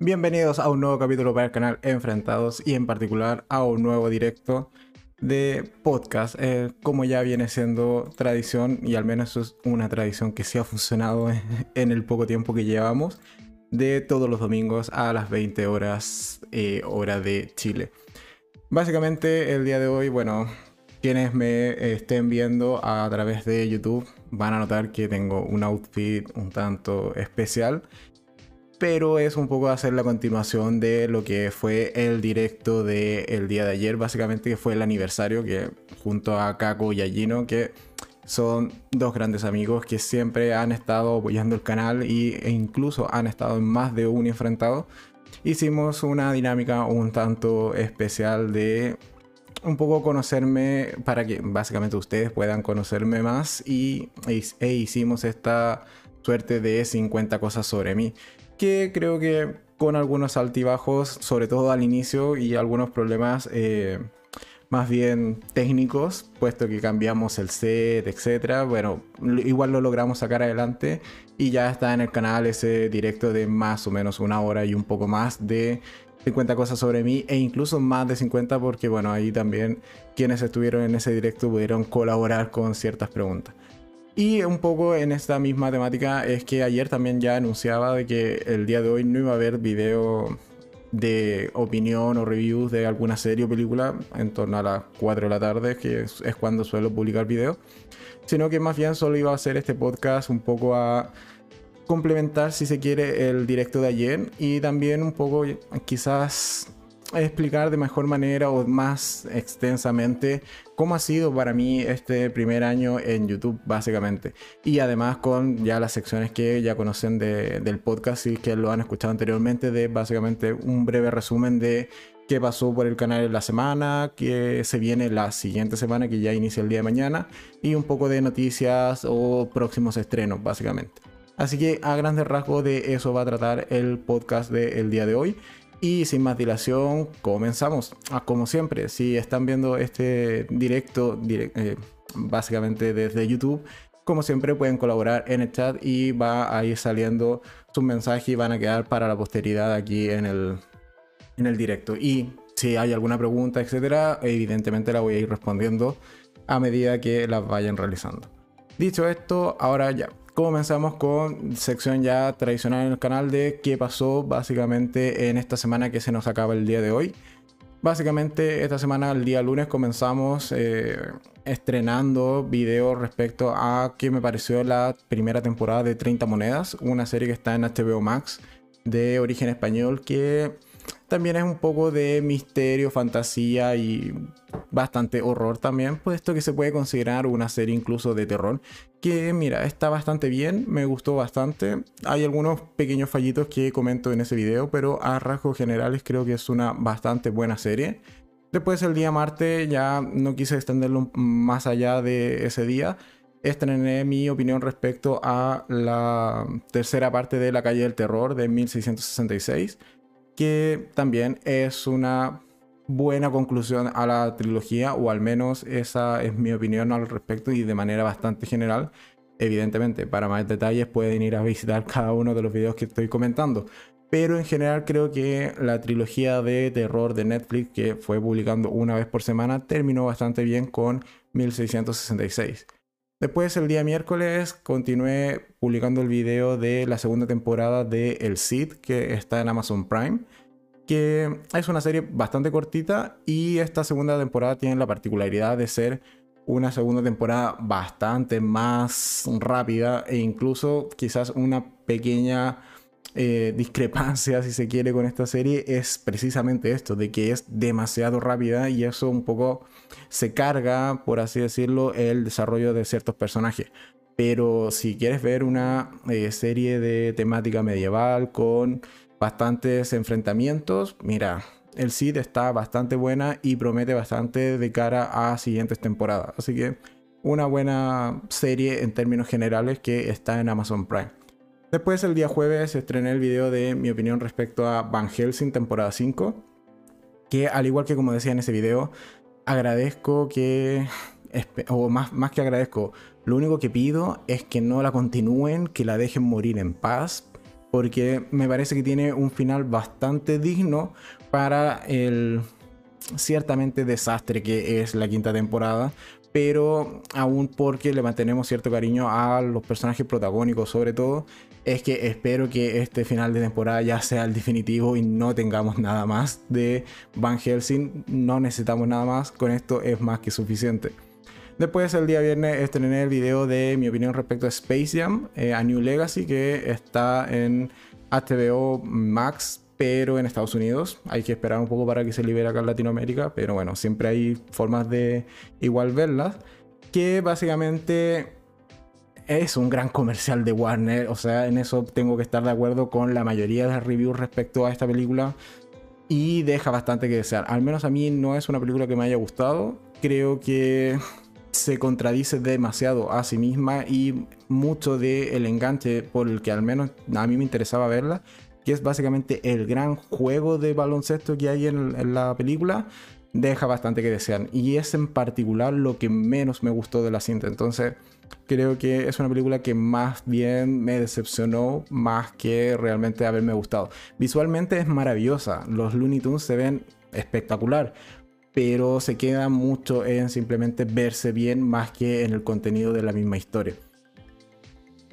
Bienvenidos a un nuevo capítulo para el canal Enfrentados y en particular a un nuevo directo de podcast, eh, como ya viene siendo tradición y al menos es una tradición que sí ha funcionado en el poco tiempo que llevamos, de todos los domingos a las 20 horas eh, hora de Chile. Básicamente el día de hoy, bueno, quienes me estén viendo a través de YouTube van a notar que tengo un outfit un tanto especial pero es un poco hacer la continuación de lo que fue el directo del día de ayer, básicamente que fue el aniversario que junto a Kako y a Gino, que son dos grandes amigos que siempre han estado apoyando el canal y, e incluso han estado en más de un enfrentado. Hicimos una dinámica un tanto especial de un poco conocerme para que básicamente ustedes puedan conocerme más y e hicimos esta suerte de 50 cosas sobre mí que creo que con algunos altibajos, sobre todo al inicio, y algunos problemas eh, más bien técnicos, puesto que cambiamos el set, etc. Bueno, igual lo logramos sacar adelante y ya está en el canal ese directo de más o menos una hora y un poco más de 50 cosas sobre mí e incluso más de 50 porque bueno, ahí también quienes estuvieron en ese directo pudieron colaborar con ciertas preguntas. Y un poco en esta misma temática es que ayer también ya anunciaba de que el día de hoy no iba a haber video de opinión o reviews de alguna serie o película en torno a las 4 de la tarde, que es, cuando suelo publicar video, sino que más bien solo iba a hacer este podcast un poco a complementar, si se quiere, el directo de ayer y también un poco quizás explicar de mejor manera o más extensamente cómo ha sido para mí este primer año en YouTube, básicamente. Y además con ya las secciones que ya conocen del podcast y que lo han escuchado anteriormente, de básicamente un breve resumen de qué pasó por el canal en la semana, qué se viene la siguiente semana, que ya inicia el día de mañana, y un poco de noticias o próximos estrenos, básicamente. Así que a grandes rasgos de eso va a tratar el podcast del día de hoy. Y sin más dilación, comenzamos. Ah, como siempre, si están viendo este directo eh, básicamente desde YouTube, como siempre pueden colaborar en el chat y va a ir saliendo sus mensajes y van a quedar para la posteridad aquí en el, en el directo. Y si hay alguna pregunta, etcétera, evidentemente la voy a ir respondiendo a medida que las vayan realizando. Dicho esto, ahora ya comenzamos con sección ya tradicional en el canal de qué pasó básicamente en esta semana que se nos acaba el día de hoy. Básicamente esta semana, el día lunes, comenzamos eh, estrenando videos respecto a qué me pareció la primera temporada de 30 Monedas, una serie que está en HBO Max de origen español que también es un poco de misterio, fantasía y bastante horror también, puesto que se puede considerar una serie incluso de terror. Que mira, está bastante bien, me gustó bastante. Hay algunos pequeños fallitos que comento en ese video, pero a rasgos generales creo que es una bastante buena serie. Después el día martes ya no quise extenderlo más allá de ese día. Estrené mi opinión respecto a la tercera parte de La calle del terror de 1666 que también es una buena conclusión a la trilogía, o al menos esa es mi opinión al respecto y de manera bastante general. Evidentemente, para más detalles pueden ir a visitar cada uno de los videos que estoy comentando. Pero en general creo que la trilogía de terror de Netflix, que fue publicando una vez por semana, terminó bastante bien con 1666. Después, el día miércoles, continué publicando el video de la segunda temporada de El Cid, que está en Amazon Prime, que es una serie bastante cortita y esta segunda temporada tiene la particularidad de ser una segunda temporada bastante más rápida e incluso quizás una pequeña eh, discrepancia, si se quiere, con esta serie es precisamente esto, de que es demasiado rápida y eso un poco se carga, por así decirlo, el desarrollo de ciertos personajes. Pero si quieres ver una eh, serie de temática medieval con bastantes enfrentamientos, mira, el Cid está bastante buena y promete bastante de cara a siguientes temporadas. Así que una buena serie en términos generales que está en Amazon Prime. Después el día jueves estrené el video de mi opinión respecto a Van Helsing temporada 5. Que al igual que como decía en ese video, agradezco que... O más, más que agradezco, lo único que pido es que no la continúen, que la dejen morir en paz. porque me parece que tiene un final bastante digno para el ciertamente desastre que es la quinta temporada, pero aún porque le mantenemos cierto cariño a los personajes protagónicos sobre todo, es que espero que este final de temporada ya sea el definitivo y no tengamos nada más de Van Helsing, no necesitamos nada más, con esto es más que suficiente. Después el día viernes estrené el video de mi opinión respecto a Space Jam, eh, a New Legacy, que está en HBO Max pero en Estados Unidos. Hay que esperar un poco para que se libere acá en Latinoamérica, pero bueno, siempre hay formas de igual verlas, que básicamente es un gran comercial de Warner, o sea, en eso tengo que estar de acuerdo con la mayoría de las reviews respecto a esta película y deja bastante que desear. Al menos a mí no es una película que me haya gustado, creo que se contradice demasiado a sí misma y mucho del enganche por el que al menos a mí me interesaba verla que es básicamente el gran juego de baloncesto que hay en, la película, deja bastante que desear. Y es en particular lo que menos me gustó de la cinta. Entonces, creo que es una película que más bien me decepcionó más que realmente haberme gustado. Visualmente es maravillosa. Los Looney Tunes se ven espectacular. Pero se queda mucho en simplemente verse bien más que en el contenido de la misma historia.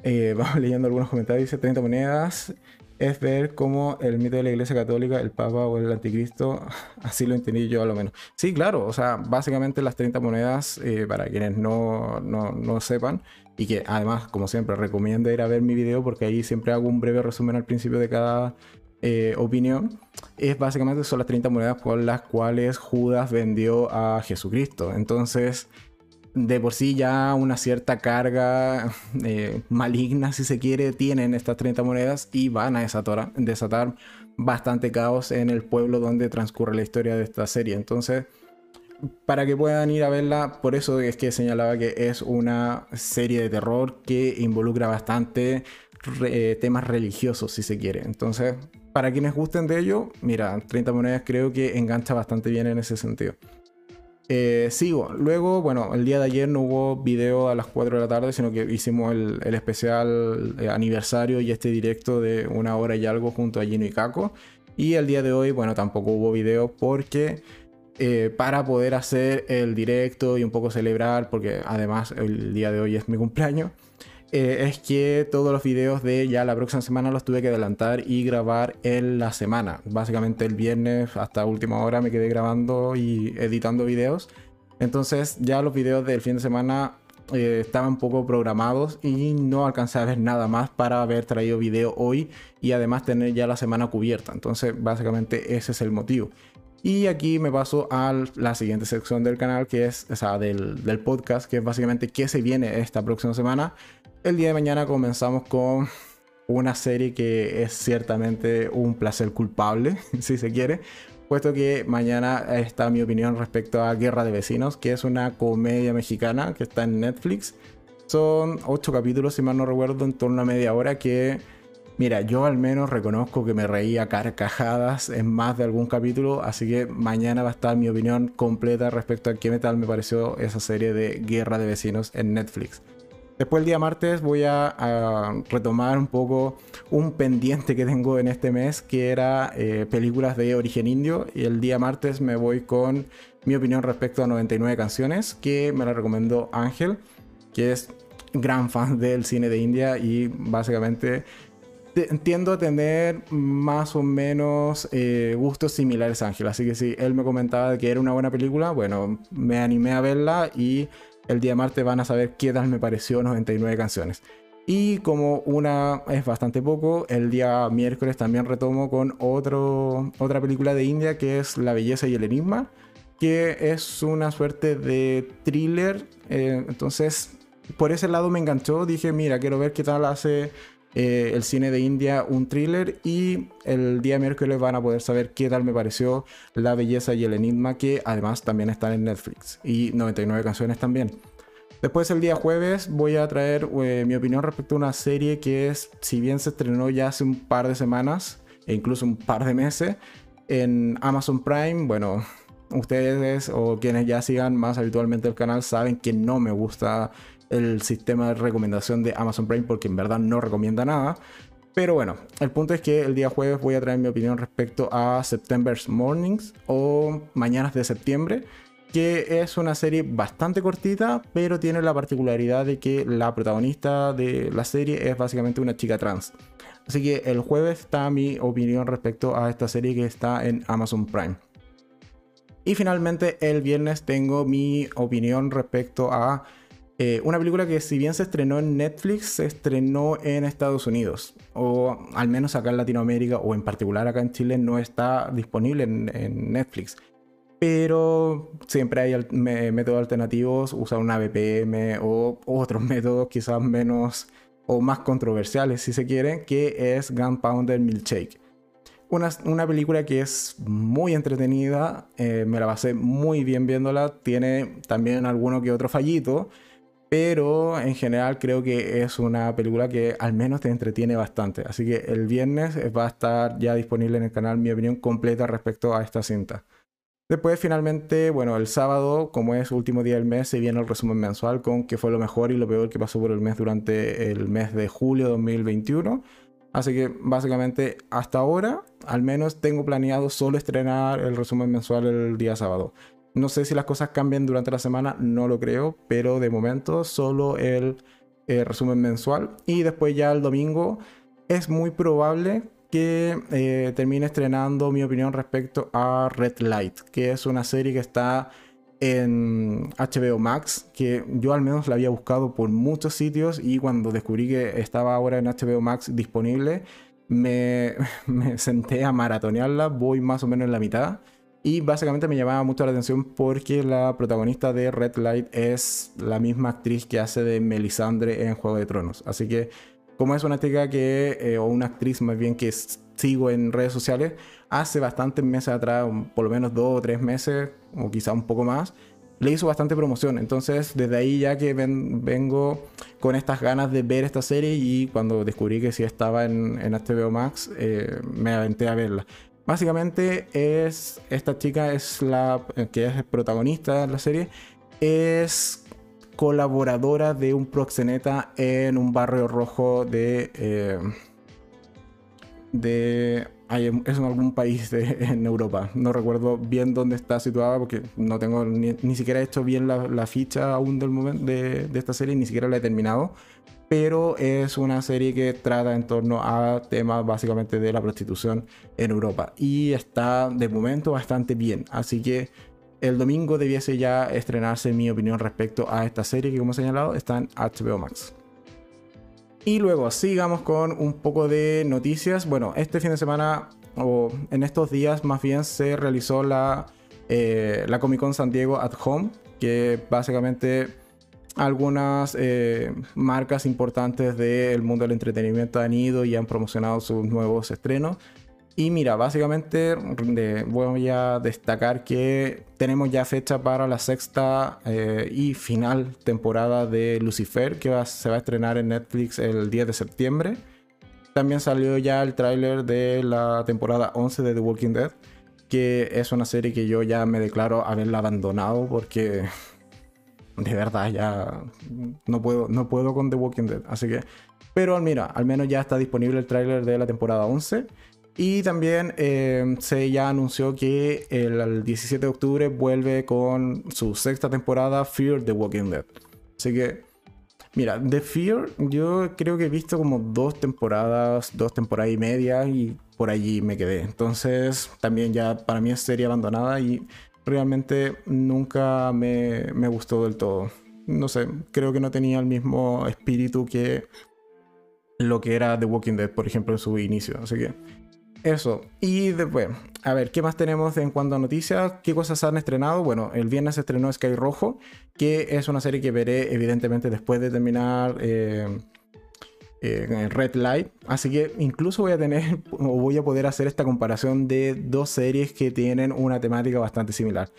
Eh, vamos leyendo algunos comentarios. Dice 30 monedas es ver cómo el mito de la Iglesia Católica, el Papa o el Anticristo, así lo entendí yo a lo menos. Sí, claro, o sea, básicamente las 30 monedas, eh, para quienes no, no, no, sepan, y que además, como siempre, recomiendo ir a ver mi video porque ahí siempre hago un breve resumen al principio de cada eh, opinión, es básicamente son las 30 monedas por las cuales Judas vendió a Jesucristo. Entonces, de por sí ya una cierta carga eh, maligna, si se quiere, tienen estas 30 monedas y van a desatar, desatar bastante caos en el pueblo donde transcurre la historia de esta serie. Entonces, para que puedan ir a verla, por eso es que señalaba que es una serie de terror que involucra bastante eh, temas religiosos, si se quiere. Entonces, para quienes gusten de ello, mira, 30 monedas creo que engancha bastante bien en ese sentido. Eh, sigo. Luego, bueno, el día de ayer no hubo video a las 4 de la tarde, sino que hicimos el, especial eh, aniversario y este directo de una hora y algo junto a Gino y Caco. Y el día de hoy, bueno, tampoco hubo video porque eh, para poder hacer el directo y un poco celebrar, porque además el día de hoy es mi cumpleaños, eh, es que todos los videos de ya la próxima semana los tuve que adelantar y grabar en la semana. Básicamente el viernes hasta última hora me quedé grabando y editando videos. Entonces ya los videos del fin de semana eh, estaban poco programados y no alcancé a ver nada más para haber traído video hoy y además tener ya la semana cubierta. Entonces básicamente ese es el motivo. Y aquí me paso a la siguiente sección del canal, que es, o sea, del, del podcast, que es básicamente qué se viene esta próxima semana el día de mañana comenzamos con una serie que es ciertamente un placer culpable, si se quiere, puesto que mañana está mi opinión respecto a Guerra de Vecinos, que es una comedia mexicana que está en Netflix. Son ocho capítulos, si mal no recuerdo, en torno a media hora que... Mira, yo al menos reconozco que me reía carcajadas en más de algún capítulo, así que mañana va a estar mi opinión completa respecto a qué tal me pareció esa serie de Guerra de Vecinos en Netflix. Después el día martes voy a, retomar un poco un pendiente que tengo en este mes, que era eh, películas de origen indio. Y el día martes me voy con mi opinión respecto a 99 canciones, que me la recomendó Ángel, que es gran fan del cine de India y básicamente entiendo tener más o menos eh, gustos similares a Ángel. Así que si él me comentaba que era una buena película, bueno, me animé a verla y el día martes van a saber qué tal me pareció 99 canciones. Y como una es bastante poco, el día miércoles también retomo con otro, otra película de India que es La belleza y el enigma, que es una suerte de thriller. Eh, entonces, por ese lado me enganchó, dije, mira, quiero ver qué tal hace eh, el cine de India un thriller y el día miércoles van a poder saber qué tal me pareció La belleza y el enigma que además también están en Netflix y 99 canciones también. Después el día jueves voy a traer eh, mi opinión respecto a una serie que es, si bien se estrenó ya hace un par de semanas e incluso un par de meses en Amazon Prime, bueno, ustedes o quienes ya sigan más habitualmente el canal saben que no me gusta el sistema de recomendación de Amazon Prime porque en verdad no recomienda nada. Pero bueno, el punto es que el día jueves voy a traer mi opinión respecto a September's Mornings o Mañanas de Septiembre, que es una serie bastante cortita, pero tiene la particularidad de que la protagonista de la serie es básicamente una chica trans. Así que el jueves está mi opinión respecto a esta serie que está en Amazon Prime. Y finalmente el viernes tengo mi opinión respecto a eh, una película que si bien se estrenó en Netflix, se estrenó en Estados Unidos. O al menos acá en Latinoamérica o en particular acá en Chile no está disponible en, Netflix. Pero siempre hay métodos alternativos, usar una VPN o otros métodos quizás menos o más controversiales si se quiere, que es Gunpowder Milkshake. Una, una, película que es muy entretenida, eh, me la pasé muy bien viéndola, tiene también alguno que otro fallito, pero en general creo que es una película que al menos te entretiene bastante. Así que el viernes va a estar ya disponible en el canal mi opinión completa respecto a esta cinta. Después finalmente, bueno, el sábado, como es último día del mes, se viene el resumen mensual con qué fue lo mejor y lo peor que pasó por el mes durante el mes de julio de 2021. Así que básicamente hasta ahora, al menos tengo planeado solo estrenar el resumen mensual el día sábado. No sé si las cosas cambian durante la semana, no lo creo, pero de momento solo el eh, resumen mensual. Y después ya el domingo es muy probable que eh, termine estrenando mi opinión respecto a Red Light, que es una serie que está en HBO Max, que yo al menos la había buscado por muchos sitios y cuando descubrí que estaba ahora en HBO Max disponible, me, me senté a maratonearla, voy más o menos en la mitad. Y básicamente me llamaba mucho la atención porque la protagonista de Red Light es la misma actriz que hace de Melisandre en Juego de Tronos. Así que, como es una chica que, eh, o una actriz más bien que sigo en redes sociales, hace bastantes meses atrás, por lo menos dos o tres meses, o quizá un poco más, le hizo bastante promoción. Entonces, desde ahí ya que vengo con estas ganas de ver esta serie y cuando descubrí que sí estaba en, en HBO Max, eh, me aventé a verla. Básicamente es esta chica es la que es protagonista de la serie es colaboradora de un proxeneta en un barrio rojo de eh, de es en algún país en Europa. No recuerdo bien dónde está situada porque no tengo ni, siquiera hecho bien la, ficha aún del momento de, de, esta serie, ni siquiera la he terminado pero es una serie que trata en torno a temas básicamente de la prostitución en Europa y está de momento bastante bien, así que el domingo debiese ya estrenarse mi opinión respecto a esta serie que como he señalado está en HBO Max. Y luego sigamos con un poco de noticias. Bueno, este fin de semana o en estos días más bien se realizó la, eh, Comic Con San Diego at Home, que básicamente algunas eh, marcas importantes del mundo del entretenimiento han ido y han promocionado sus nuevos estrenos. Y mira, básicamente voy a destacar que tenemos ya fecha para la sexta eh, y final temporada de Lucifer, que se va a estrenar en Netflix el 10 de septiembre. También salió ya el tráiler de la temporada 11 de The Walking Dead, que es una serie que yo ya me declaro haberla abandonado porque de verdad ya no puedo, no puedo con The Walking Dead. Así que, pero mira, al menos ya está disponible el tráiler de la temporada 11. Y también eh, se ya anunció que el, 17 de octubre vuelve con su sexta temporada Fear the Walking Dead. Así que, mira, The Fear yo creo que he visto como dos temporadas, dos temporadas y media y por allí me quedé. Entonces también ya para mí es serie abandonada y realmente nunca me, gustó del todo. No sé, creo que no tenía el mismo espíritu que lo que era The Walking Dead, por ejemplo, en su inicio. Así que eso. Y después, a ver, ¿qué más tenemos en cuanto a noticias? ¿Qué cosas han estrenado? Bueno, el viernes se estrenó Sky Rojo, que es una serie que veré evidentemente después de terminar eh, eh, Red Light. Así que incluso voy a tener o voy a poder hacer esta comparación de dos series que tienen una temática bastante similar.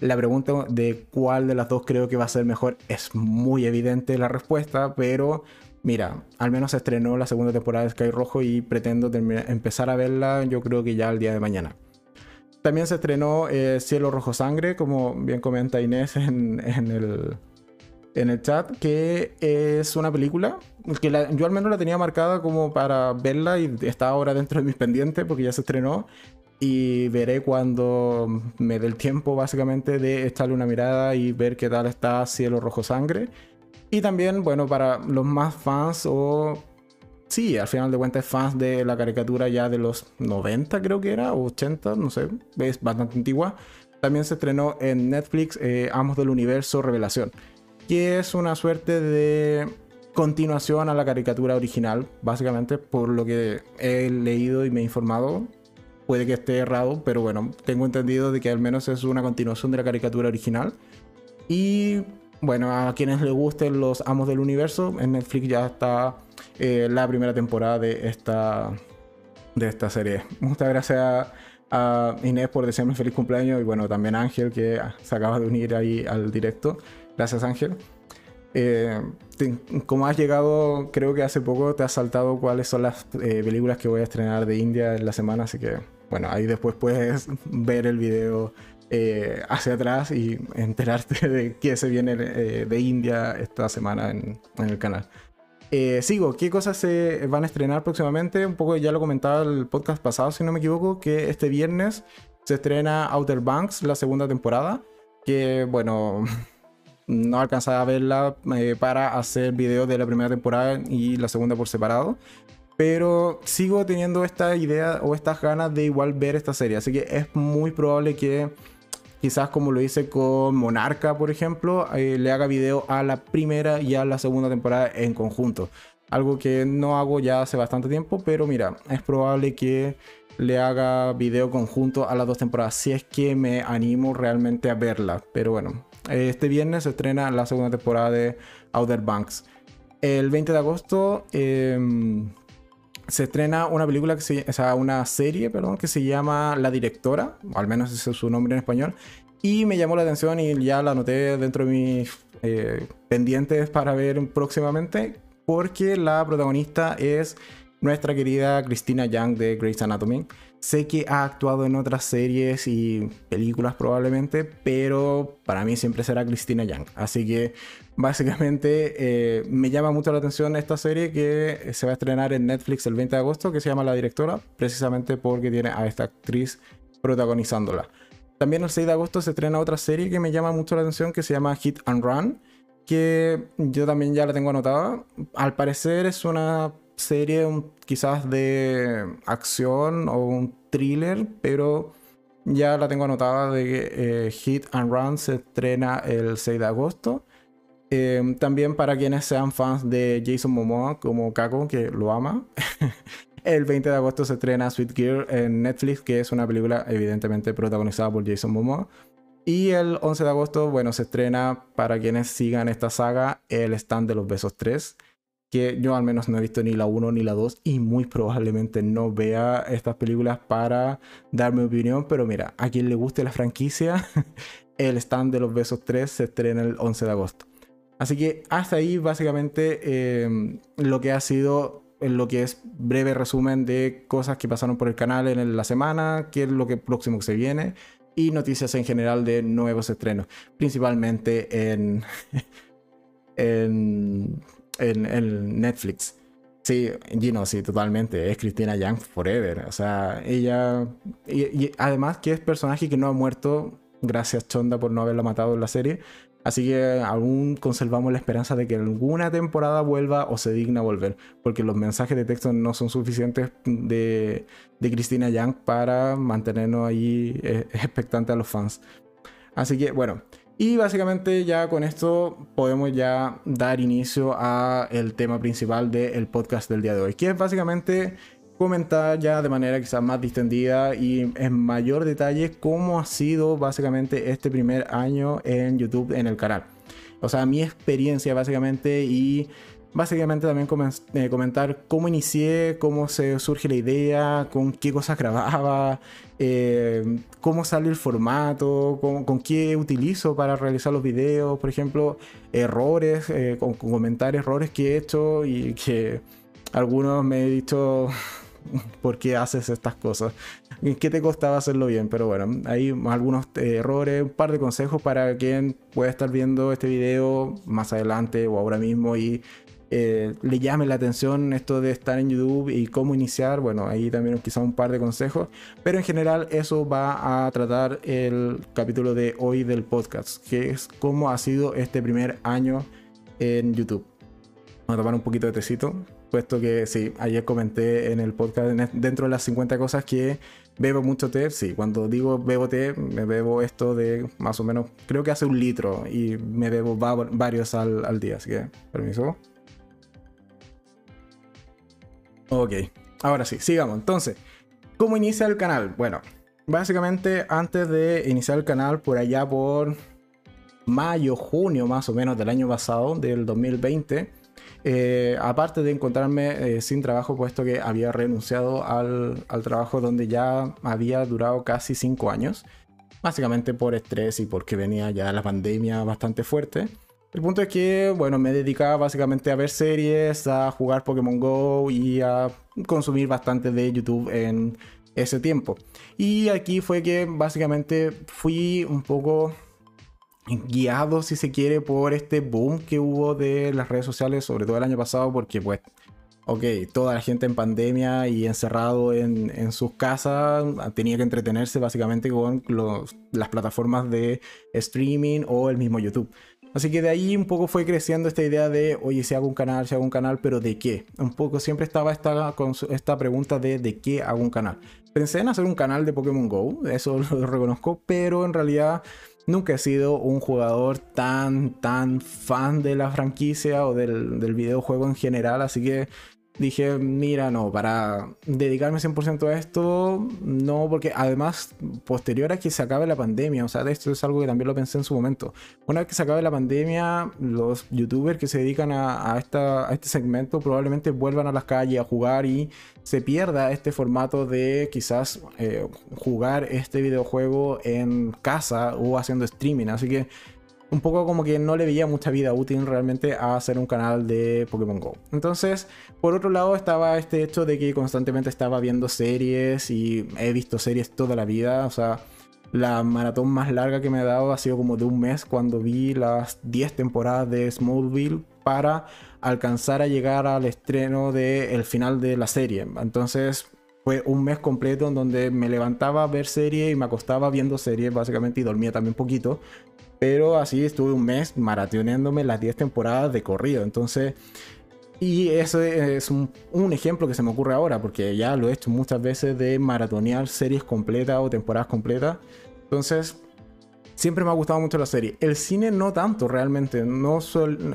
La pregunta de cuál de las dos creo que va a ser mejor es muy evidente la respuesta, pero mira, al menos se estrenó la segunda temporada de Sky Rojo y pretendo empezar a verla yo creo que ya el día de mañana. También se estrenó eh, Cielo Rojo Sangre, como bien comenta Inés en, el, en el chat, que es una película que yo al menos la tenía marcada como para verla y está ahora dentro de mis pendientes porque ya se estrenó y veré cuando me dé el tiempo básicamente de echarle una mirada y ver qué tal está Cielo Rojo Sangre. Y también, bueno, para los más fans o... Sí, al final de cuentas fans de la caricatura ya de los 90 creo que era, o 80, no sé, es bastante antigua. También se estrenó en Netflix eh, Amos del Universo Revelación, que es una suerte de continuación a la caricatura original, básicamente, por lo que he leído y me he informado. Puede que esté errado, pero bueno, tengo entendido de que al menos es una continuación de la caricatura original. Y bueno, a quienes les gusten los Amos del Universo, en Netflix ya está eh, la primera temporada de esta, de esta serie. Muchas gracias a Inés por desearme feliz cumpleaños y bueno, también a Ángel que se acaba de unir ahí al directo. Gracias Ángel. Eh, como has llegado, creo que hace poco te has saltado cuáles son las eh, películas que voy a estrenar de India en la semana, así que bueno, ahí después puedes ver el video eh, hacia atrás y enterarte de qué se viene eh, de India esta semana en, el canal. Sigo, ¿qué cosas se van a estrenar próximamente? Un poco ya lo comentaba el podcast pasado, si no me equivoco, que este viernes se estrena Outer Banks, la segunda temporada, que bueno, no alcanzaba a verla para hacer videos de la primera temporada y la segunda por separado, pero sigo teniendo esta idea o estas ganas de igual ver esta serie, así que es muy probable que quizás como lo hice con Monarca, por ejemplo, eh, le haga video a la primera y a la segunda temporada en conjunto. Algo que no hago ya hace bastante tiempo, pero mira, es probable que le haga video conjunto a las dos temporadas, si es que me animo realmente a verla. Pero bueno, este viernes se estrena la segunda temporada de Outer Banks. El 20 de agosto em, se estrena una película, que se, o sea, una serie, perdón, que se llama La Directora, o al menos ese es su nombre en español, y me llamó la atención y ya la anoté dentro de mis eh, pendientes para ver próximamente, porque la protagonista es nuestra querida Christina Young de Grey's Anatomy. Sé que ha actuado en otras series y películas probablemente, pero para mí siempre será Christina Young. Así que básicamente eh, me llama mucho la atención esta serie que se va a estrenar en Netflix el 20 de agosto, que se llama La Directora, precisamente porque tiene a esta actriz protagonizándola. También el 6 de agosto se estrena otra serie que me llama mucho la atención que se llama Hit and Run, que yo también ya la tengo anotada. Al parecer es una serie quizás de acción o un thriller, pero ya la tengo anotada de eh, Hit and Run se estrena el 6 de agosto. Eh, también para quienes sean fans de Jason Momoa como Kako, que lo ama. el 20 de agosto se estrena Sweet Gear en Netflix, que es una película evidentemente protagonizada por Jason Momoa. Y el 11 de agosto, bueno, se estrena para quienes sigan esta saga El Stand de los Besos 3 que yo al menos no he visto ni la 1 ni la 2 y muy probablemente no vea estas películas para dar mi opinión, pero mira, a quien le guste la franquicia, el stand de los besos 3 se estrena el 11 de agosto. Así que hasta ahí básicamente em, lo que ha sido lo que es breve resumen de cosas que pasaron por el canal en la semana, qué es lo que próximo que se viene y noticias en general de nuevos estrenos, principalmente en, en en, Netflix. Sí, Gino, sí, totalmente. Es Cristina Young Forever. O sea, ella. Y, además que es personaje que no ha muerto. Gracias, Chonda, por no haberla matado en la serie. Así que aún conservamos la esperanza de que alguna temporada vuelva o se digna volver. Porque los mensajes de texto no son suficientes de, de Cristina Young para mantenernos ahí eh, expectantes a los fans. Así que, bueno. Y básicamente ya con esto podemos ya dar inicio a el tema principal del podcast del día de hoy, que es básicamente comentar ya de manera quizás más distendida y en mayor detalle cómo ha sido básicamente este primer año en YouTube en el canal. O sea, mi experiencia básicamente y básicamente también eh, comentar cómo inicié, cómo se surge la idea, con qué cosas grababa, eh, cómo sale el formato, con, qué utilizo para realizar los videos, por ejemplo, errores, eh, con, comentar errores que he hecho y que algunos me he dicho por qué haces estas cosas. ¿Qué te costaba hacerlo bien? Pero bueno, hay algunos errores, un par de consejos para quien pueda estar viendo este video más adelante o ahora mismo y eh, le llame la atención esto de estar en YouTube y cómo iniciar, bueno, ahí también quizá un par de consejos, pero en general eso va a tratar el capítulo de hoy del podcast, que es cómo ha sido este primer año en YouTube. Vamos a tomar un poquito de tecito, puesto que sí, ayer comenté en el podcast dentro de las 50 cosas que bebo mucho té, sí, cuando digo bebo té, me bebo esto de más o menos, creo que hace un litro y me bebo varios al, al día, así que permiso. Ok, ahora sí, sigamos. Entonces, ¿cómo inicia el canal? Bueno, básicamente antes de iniciar el canal, por allá por mayo, junio más o menos del año pasado, del 2020, eh, aparte de encontrarme eh, sin trabajo, puesto que había renunciado al, al, trabajo donde ya había durado casi 5 años, básicamente por estrés y porque venía ya la pandemia bastante fuerte. El punto es que, bueno, me dedicaba básicamente a ver series, a jugar Pokémon Go y a consumir bastante de YouTube en ese tiempo. Y aquí fue que básicamente fui un poco guiado, si se quiere, por este boom que hubo de las redes sociales, sobre todo el año pasado, porque pues, ok, toda la gente en pandemia y encerrado en, sus casas tenía que entretenerse básicamente con las plataformas de streaming o el mismo YouTube. Así que de ahí un poco fue creciendo esta idea de, oye, si hago un canal, si hago un canal, pero ¿de qué? Un poco siempre estaba esta, esta pregunta de ¿de qué hago un canal? Pensé en hacer un canal de Pokémon Go, eso lo reconozco, pero en realidad nunca he sido un jugador tan, tan fan de la franquicia o del, del videojuego en general, así que dije, mira, no, para dedicarme 100% a esto, no, porque además, posterior a que se acabe la pandemia, o sea, de esto es algo que también lo pensé en su momento, una vez que se acabe la pandemia, los youtubers que se dedican a, esta, a este segmento probablemente vuelvan a las calles a jugar y se pierda este formato de quizás eh, jugar este videojuego en casa o haciendo streaming, así que un poco como que no le veía mucha vida útil realmente a hacer un canal de Pokémon Go. Entonces, por otro lado estaba este hecho de que constantemente estaba viendo series y he visto series toda la vida, o sea, la maratón más larga que me ha dado ha sido como de un mes cuando vi las 10 temporadas de Smallville para alcanzar a llegar al estreno del final de la serie. Entonces, fue un mes completo en donde me levantaba a ver series y me acostaba viendo series básicamente y dormía también poquito. Pero así estuve un mes maratoneándome las 10 temporadas de corrido. Entonces, y eso es un, ejemplo que se me ocurre ahora, porque ya lo he hecho muchas veces de maratonear series completas o temporadas completas. Entonces, siempre me ha gustado mucho la serie. El cine no tanto realmente. No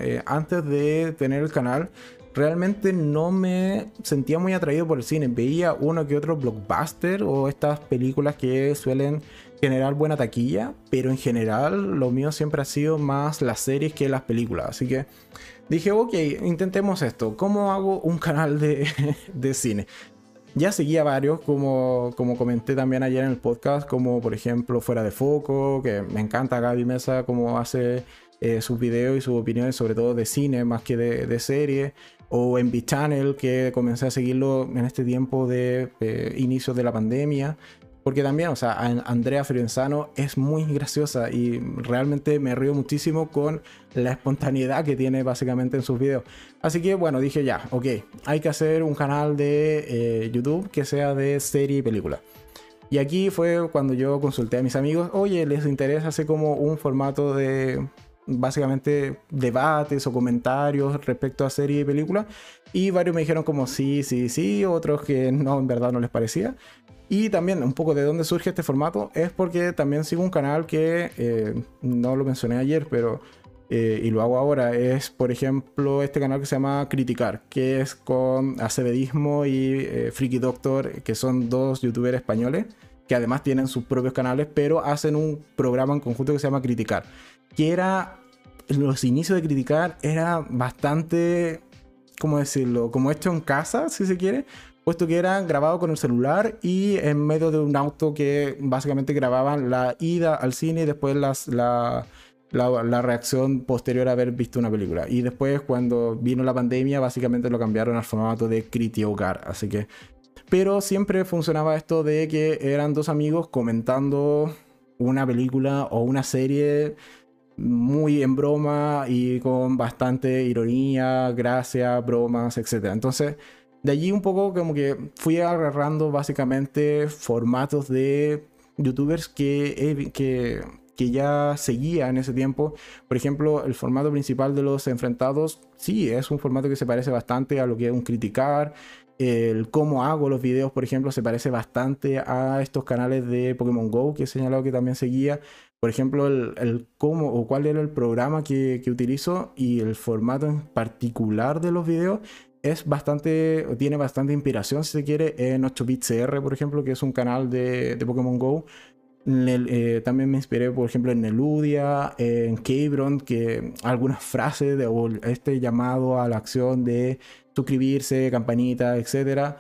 eh, antes de tener el canal, realmente no me sentía muy atraído por el cine. Veía uno que otro blockbuster o estas películas que suelen generar buena taquilla, pero en general lo mío siempre ha sido más las series que las películas. Así que dije, ok, intentemos esto. ¿Cómo hago un canal de, cine? Ya seguía varios, como, como comenté también ayer en el podcast, como por ejemplo Fuera de Foco, que me encanta Gaby Mesa, como hace eh, sus videos y sus opiniones, sobre todo de cine más que de, de serie o en B-Channel, que comencé a seguirlo en este tiempo de eh, inicio de la pandemia. Porque también, o sea, Andrea Frienzano es muy graciosa y realmente me río muchísimo con la espontaneidad que tiene básicamente en sus videos. Así que bueno, dije ya, ok, hay que hacer un canal de eh, YouTube que sea de serie y película. Y aquí fue cuando yo consulté a mis amigos, oye, ¿les interesa hacer como un formato de básicamente debates o comentarios respecto a serie y película. Y varios me dijeron como sí, sí, sí, otros que no, en verdad no les parecía. Y también un poco de dónde surge este formato es porque también sigo un canal que eh, no lo mencioné ayer, pero eh, y lo hago ahora. Es, por ejemplo, este canal que se llama Criticar, que es con Acebedismo y eh, Freaky Doctor, que son dos youtubers españoles que además tienen sus propios canales, pero hacen un programa en conjunto que se llama Criticar que era, los inicios de criticar era bastante, ¿cómo decirlo? Como hecho en casa, si se quiere, puesto que era grabado con el celular y en medio de un auto que básicamente grababan la ida al cine y después las, la, la, reacción posterior a haber visto una película. Y después, cuando vino la pandemia, básicamente lo cambiaron al formato de Criti Hogar. Así que Pero siempre funcionaba esto de que eran dos amigos comentando una película o una serie muy en broma y con bastante ironía, gracia, bromas, etc. Entonces, de allí un poco como que fui agarrando básicamente formatos de youtubers que, que, que ya seguía en ese tiempo. Por ejemplo, el formato principal de los enfrentados, sí, es un formato que se parece bastante a lo que es un criticar. El cómo hago los videos, por ejemplo, se parece bastante a estos canales de Pokémon Go que he señalado que también seguía. Por ejemplo, el, cómo o cuál era el programa que, que utilizo y el formato en particular de los videos es bastante, tiene bastante inspiración, si se quiere, en 8-bit CR, por ejemplo, que es un canal de, de Pokémon Go. Eh, también me inspiré, por ejemplo, en Neludia, en Kebron, que algunas frases de este llamado a la acción de suscribirse, campanita, etcétera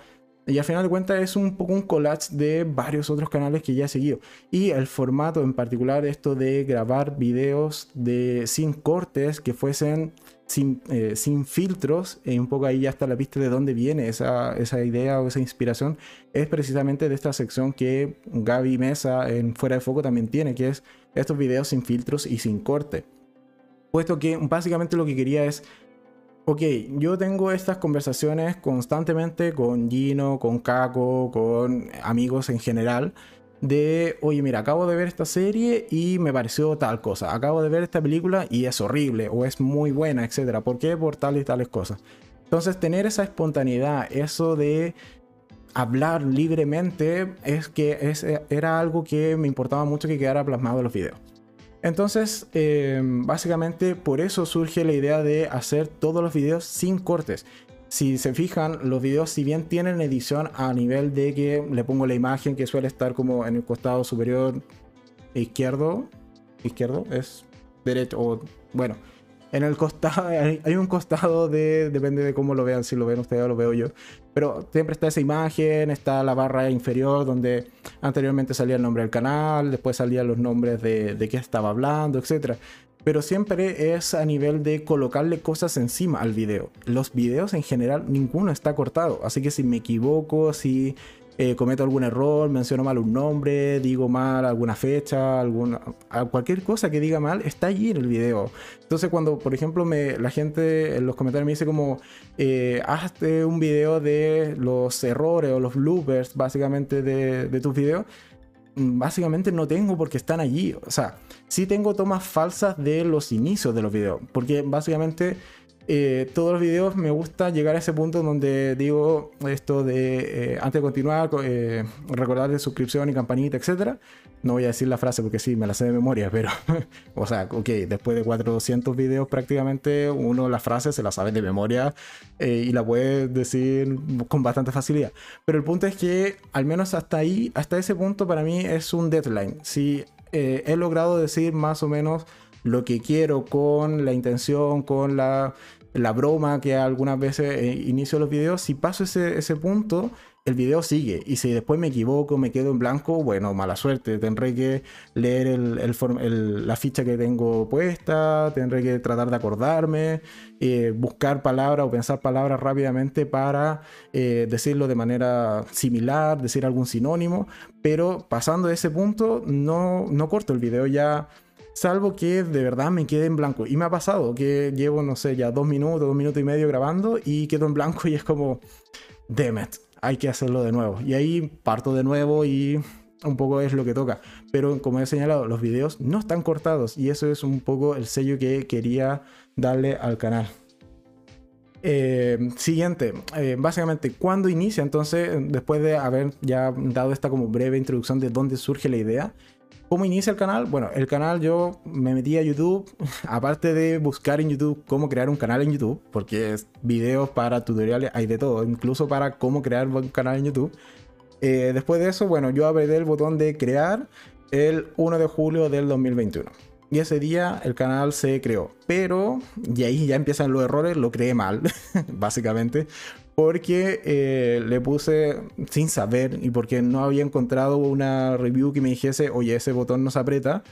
y al final de cuentas es un poco un collage de varios otros canales que ya he seguido. Y el formato en particular, esto de grabar videos de, sin cortes, que fuesen sin, eh, sin filtros, y un poco ahí ya está la pista de dónde viene esa, esa idea o esa inspiración, es precisamente de esta sección que Gaby Mesa en Fuera de Foco también tiene, que es estos videos sin filtros y sin corte. Puesto que básicamente lo que quería es ok, yo tengo estas conversaciones constantemente con Gino, con Kako, con amigos en general, de, oye, mira, acabo de ver esta serie y me pareció tal cosa, acabo de ver esta película y es horrible o es muy buena, etc. ¿Por qué? Por tales y tales cosas. Entonces, tener esa espontaneidad, eso de hablar libremente, es que era algo que me importaba mucho que quedara plasmado en los videos. Entonces, em, básicamente por eso surge la idea de hacer todos los videos sin cortes. Si se fijan, los videos si bien tienen edición a nivel de que le pongo la imagen que suele estar como en el costado superior izquierdo, izquierdo es derecho o bueno, en el costado, hay un costado de, depende de cómo lo vean, si lo ven ustedes o lo veo yo, pero siempre está esa imagen, está la barra inferior donde anteriormente salía el nombre del canal, después salían los nombres de, de qué estaba hablando, etc. Pero siempre es a nivel de colocarle cosas encima al video. Los videos en general, ninguno está cortado. Así que si me equivoco, si eh, cometo algún error, menciono mal un nombre, digo mal alguna fecha, alguna, cualquier cosa que diga mal está allí en el video. Entonces cuando, por ejemplo, me, la gente en los comentarios me dice como, eh, hazte un video de los errores o los bloopers básicamente de, de tus videos, básicamente no tengo porque están allí. O sea, sí tengo tomas falsas de los inicios de los videos, porque básicamente eh, todos los videos me gusta llegar a ese punto donde digo esto de, eh, antes de continuar, eh, recordar de suscripción y campanita, etc. No voy a decir la frase porque sí, me la sé de memoria, pero, o sea, ok, después de 400 videos prácticamente, uno la frase se la sabe de memoria y la puede decir con bastante facilidad. Pero el punto es que, al menos hasta ahí, hasta ese punto, para mí es un deadline. Si he logrado decir más o menos lo que quiero con la intención, con la, broma que algunas veces eh, inicio los videos, si paso ese, ese punto, el video sigue. Y si después me equivoco, me quedo en blanco, bueno, mala suerte. Tendré que leer el, la ficha que tengo puesta, tendré que tratar de acordarme, eh, buscar palabras o pensar palabras rápidamente para eh, decirlo de manera similar, decir algún sinónimo. Pero pasando ese punto, no, no corto el video ya Salvo que de verdad me quede en blanco. Y me ha pasado que llevo, no sé, ya dos minutos, dos minutos y medio grabando y quedo en blanco y es como, damn it, hay que hacerlo de nuevo. Y ahí parto de nuevo y un poco es lo que toca. Pero como he señalado, los videos no están cortados y eso es un poco el sello que quería darle al canal. Eh, siguiente, eh, básicamente, ¿cuándo inicia? Entonces, después de haber ya dado esta como breve introducción de dónde surge la idea, ¿Cómo inicia el canal? Bueno, el canal yo me metí a YouTube, aparte de buscar en YouTube cómo crear un canal en YouTube, porque es videos para tutoriales, hay de todo, incluso para cómo crear un canal en YouTube. Eh, después de eso, bueno, yo apreté el botón de crear el 1 de julio del 2021. Y ese día el canal se creó. Pero, y ahí ya empiezan los errores, lo creé mal, básicamente porque eh, le puse sin saber y porque no había encontrado una review que me dijese, oye, ese botón no se aprieta.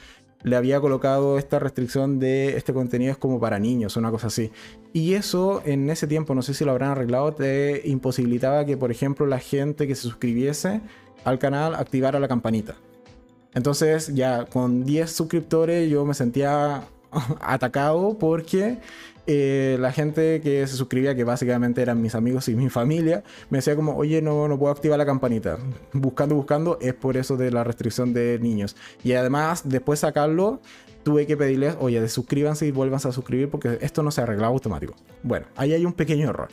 le había colocado esta restricción de este contenido es como para niños, una cosa así. Y eso en ese tiempo, no sé si lo habrán arreglado, te imposibilitaba que, por ejemplo, la gente que se suscribiese al canal activara la campanita. Entonces ya con 10 suscriptores yo me sentía atacado porque eh, la gente que se suscribía, que básicamente eran mis amigos y mi familia, me decía como, oye, no, no puedo activar la campanita. Buscando, buscando, es por eso de la restricción de niños. Y además, después sacarlo, tuve que pedirles, oye, suscríbanse y vuelvan a suscribir porque esto no se arreglaba automático. Bueno, ahí hay un pequeño error.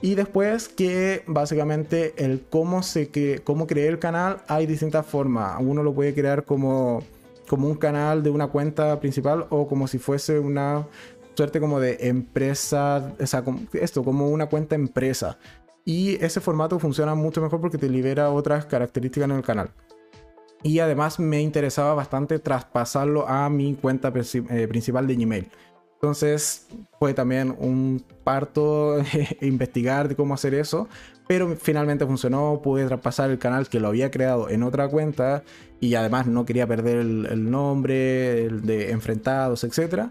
Y después que básicamente el cómo se que, cómo creé el canal hay distintas formas. Uno lo puede crear como como un canal de una cuenta principal o como si fuese una suerte como de empresa, o sea, esto, como una cuenta empresa. Y ese formato funciona mucho mejor porque te libera otras características en el canal. Y además me interesaba bastante traspasarlo a mi cuenta eh, principal de Gmail. Entonces fue también un parto investigar de cómo hacer eso, pero finalmente funcionó, pude traspasar el canal que lo había creado en otra cuenta y además no quería perder el, nombre el de enfrentados, etc.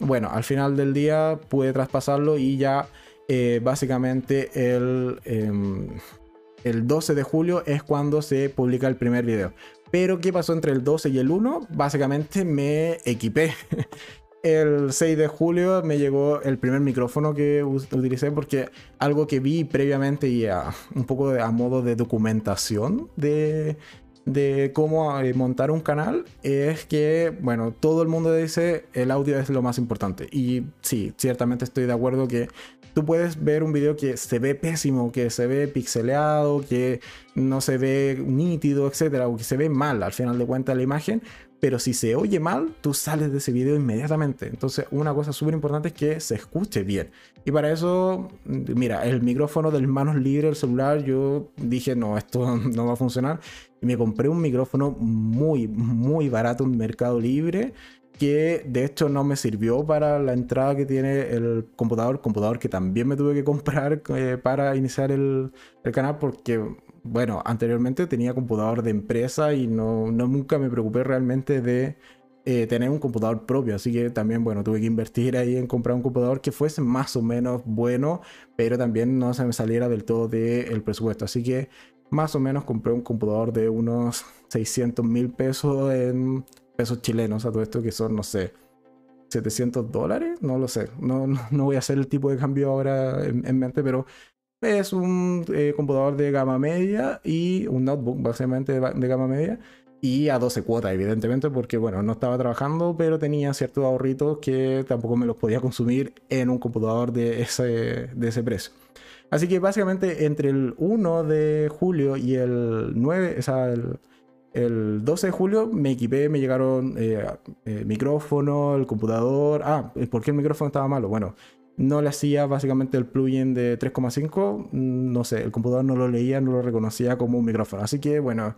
Bueno, al final del día pude traspasarlo y ya eh, básicamente el, em, el 12 de julio es cuando se publica el primer video. Pero ¿qué pasó entre el 12 y el 1? Básicamente me equipé. el 6 de julio me llegó el primer micrófono que utilicé porque algo que vi previamente y un poco a modo de documentación de, de cómo eh, montar un canal es que, bueno, todo el mundo dice el audio es lo más importante. Y sí, ciertamente estoy de acuerdo que tú puedes ver un video que se ve pésimo, que se ve pixeleado, que no se ve nítido, etcétera, o que se ve mal al final de cuentas la imagen, pero si se oye mal, tú sales de ese video inmediatamente. Entonces, una cosa súper importante es que se escuche bien. Y para eso, mira, el micrófono de manos libres, el celular, yo dije, no, esto no va a funcionar. Me compré un micrófono muy, muy barato en Mercado Libre que de hecho no me sirvió para la entrada que tiene el computador, computador que también me tuve que comprar eh, para iniciar el, canal porque bueno, anteriormente tenía computador de empresa y no, nunca me preocupé realmente de eh, tener un computador propio. Así que también, bueno, tuve que invertir ahí en comprar un computador que fuese más o menos bueno, pero también no se me saliera del todo del presupuesto. Así que más o menos compré un computador de unos 600 mil pesos en pesos chilenos a todo esto, que son, no sé, 700 dólares, no lo sé. No, no, voy a hacer el tipo de cambio ahora en mente, pero es un eh, computador de gama media y un notebook básicamente de, gama media y a 12 cuotas, evidentemente, porque bueno, no estaba trabajando, pero tenía ciertos ahorritos que tampoco me los podía consumir en un computador de ese, de ese precio. Así que básicamente entre el 1 de julio y el 9, o sea, el, 12 de julio me equipé, me llegaron eh, eh, micrófono, el computador. Ah, ¿por qué el micrófono estaba malo? Bueno, no le hacía básicamente el plugin de 3,5, mm, no sé, el computador no lo leía, no lo reconocía como un micrófono. Así que bueno,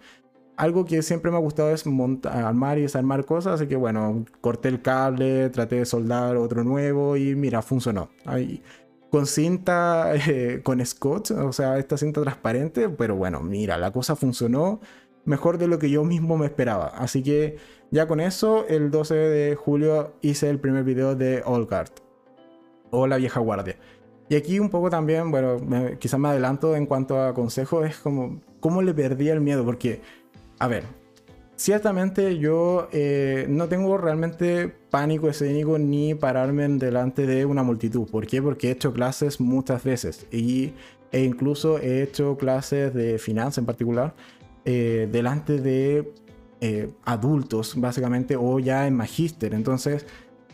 algo que siempre me ha gustado es montar, armar y desarmar cosas, así que bueno, corté el cable, traté de soldar otro nuevo y mira, funcionó. Ahí, con cinta, eh, con scotch, o sea, esta cinta transparente, pero bueno, mira, la cosa funcionó mejor de lo que yo mismo me esperaba. Así que ya con eso, el 12 de julio hice el primer video de All Guard o la vieja guardia. Y aquí un poco también, bueno, quizás me adelanto en cuanto a consejos, es como cómo le perdí el miedo, porque, a ver, ciertamente yo eh, no tengo realmente pánico escénico ni pararme delante de una multitud. ¿Por qué? Porque he hecho clases muchas veces y, e incluso he hecho clases de finanzas en particular eh, delante de eh, adultos, básicamente, o ya en magíster. Entonces,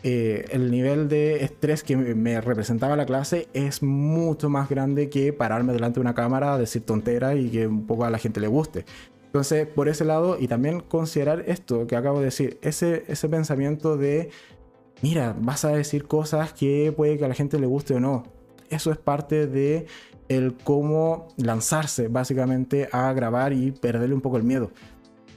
eh, el nivel de estrés que me representaba la clase es mucho más grande que pararme delante de una cámara, decir tonteras y que un poco a la gente le guste. Entonces, por ese lado, y también considerar esto que acabo de decir, ese, ese pensamiento de, mira, vas a decir cosas que puede que a la gente le guste o no. Eso es parte de el cómo lanzarse básicamente a grabar y perderle un poco el miedo.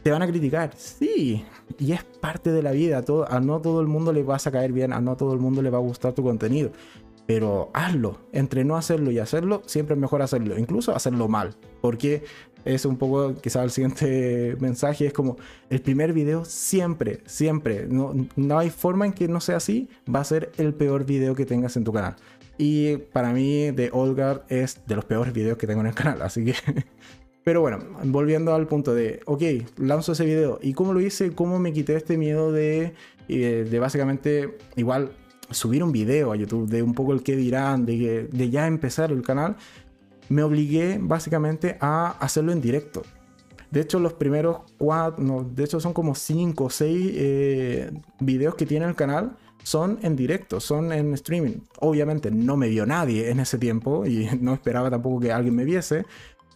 ¿Te van a criticar? Sí, y es parte de la vida. Todo, a no todo el mundo le vas a caer bien, a no todo el mundo le va a gustar tu contenido. Pero hazlo. Entre no hacerlo y hacerlo, siempre es mejor hacerlo. Incluso hacerlo mal. Porque es un poco quizás el siguiente mensaje, es como el primer video siempre, siempre, no, no hay forma en que no sea así, va a ser el peor video que tengas en tu canal. Y para mí, The Old Guard es de los peores videos que tengo en el canal, así que... Pero bueno, volviendo al punto de, ok, lanzo ese video. ¿Y cómo lo hice? ¿Cómo me quité este miedo de, eh, de básicamente, igual, subir un video a YouTube, de un poco el que dirán, de, de ya empezar el canal? Me obligué básicamente a hacerlo en directo. De hecho, los primeros cuatro, de hecho son como cinco o seis eh, videos que tiene el canal son en directo, son en streaming. Obviamente no me vio nadie en ese tiempo y no esperaba tampoco que alguien me viese,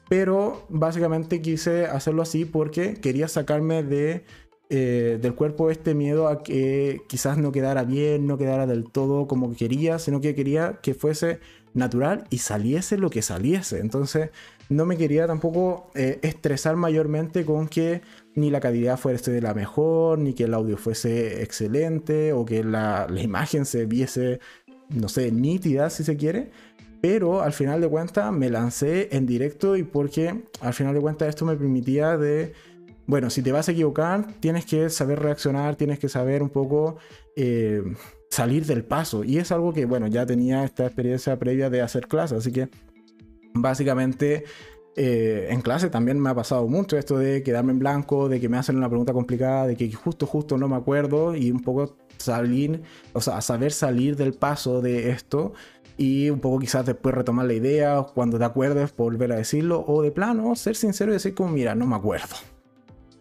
pero básicamente quise hacerlo así porque quería sacarme de, eh, del cuerpo este miedo a que quizás no quedara bien, no quedara del todo como quería, sino que quería que fuese natural y saliese lo que saliese. Entonces no me quería tampoco eh, estresar mayormente con que ni la calidad fuese de la mejor, ni que el audio fuese excelente, o que la, imagen se viese, no sé, nítida si se quiere. Pero al final de cuentas me lancé en directo y porque al final de cuentas esto me permitía de, bueno, si te vas a equivocar, tienes que saber reaccionar, tienes que saber un poco eh, salir del paso. Y es algo que, bueno, ya tenía esta experiencia previa de hacer clases, así que básicamente eh, en clase también me ha pasado mucho esto de quedarme en blanco, de que me hacen una pregunta complicada, de que justo, justo no me acuerdo y un poco salir, o sea, saber salir del paso de esto y un poco quizás después retomar la idea, cuando te acuerdes volver a decirlo o de plano ser sincero y decir como, mira, no me acuerdo.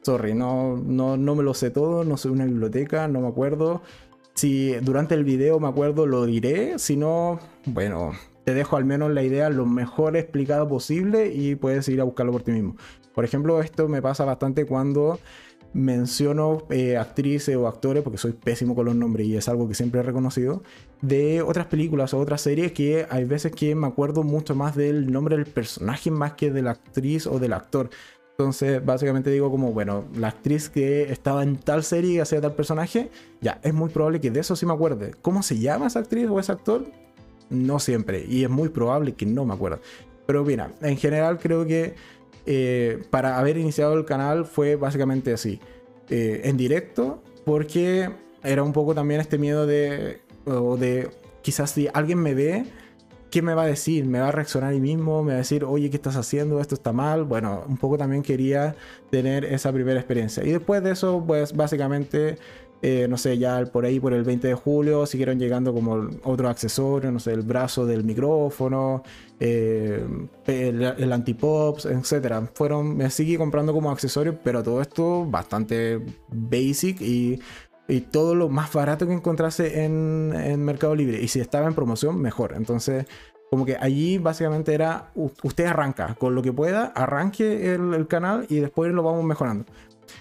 Sorry, no, no, no me lo sé todo, no soy una biblioteca, no me acuerdo. Si durante el video me acuerdo, lo diré. Si no, bueno, te dejo al menos la idea lo mejor explicado posible y puedes ir a buscarlo por ti mismo. Por ejemplo, esto me pasa bastante cuando menciono eh, actrices o actores, porque soy pésimo con los nombres y es algo que siempre he reconocido, de otras películas o otras series que hay veces que me acuerdo mucho más del nombre del personaje más que de la actriz o del actor. Entonces, básicamente digo como, bueno, la actriz que estaba en tal serie y hacía tal personaje, ya, es muy probable que de eso sí me acuerde. ¿Cómo se llama esa actriz o ese actor? no siempre, y es muy probable que no me acuerdo. Pero mira, en general creo que eh, para haber iniciado el canal fue básicamente así, eh, en directo, porque era un poco también este miedo de, de quizás si alguien me ve, ¿qué me va a decir? ¿Me va a reaccionar ahí mismo? ¿Me va a decir, oye, ¿qué estás haciendo? ¿Esto está mal? Bueno, un poco también quería tener esa primera experiencia. Y después de eso, pues básicamente eh, no sé, ya por ahí, por el 20 de julio, siguieron llegando como otros accesorios, no sé, el brazo del micrófono, eh, el, el antipops, etc. Fueron, me seguí comprando como accesorios, pero todo esto bastante basic y, y todo lo más barato que encontrase en, en, Mercado Libre. Y si estaba en promoción, mejor. Entonces, como que allí básicamente era, usted arranca con lo que pueda, arranque el, canal y después lo vamos mejorando.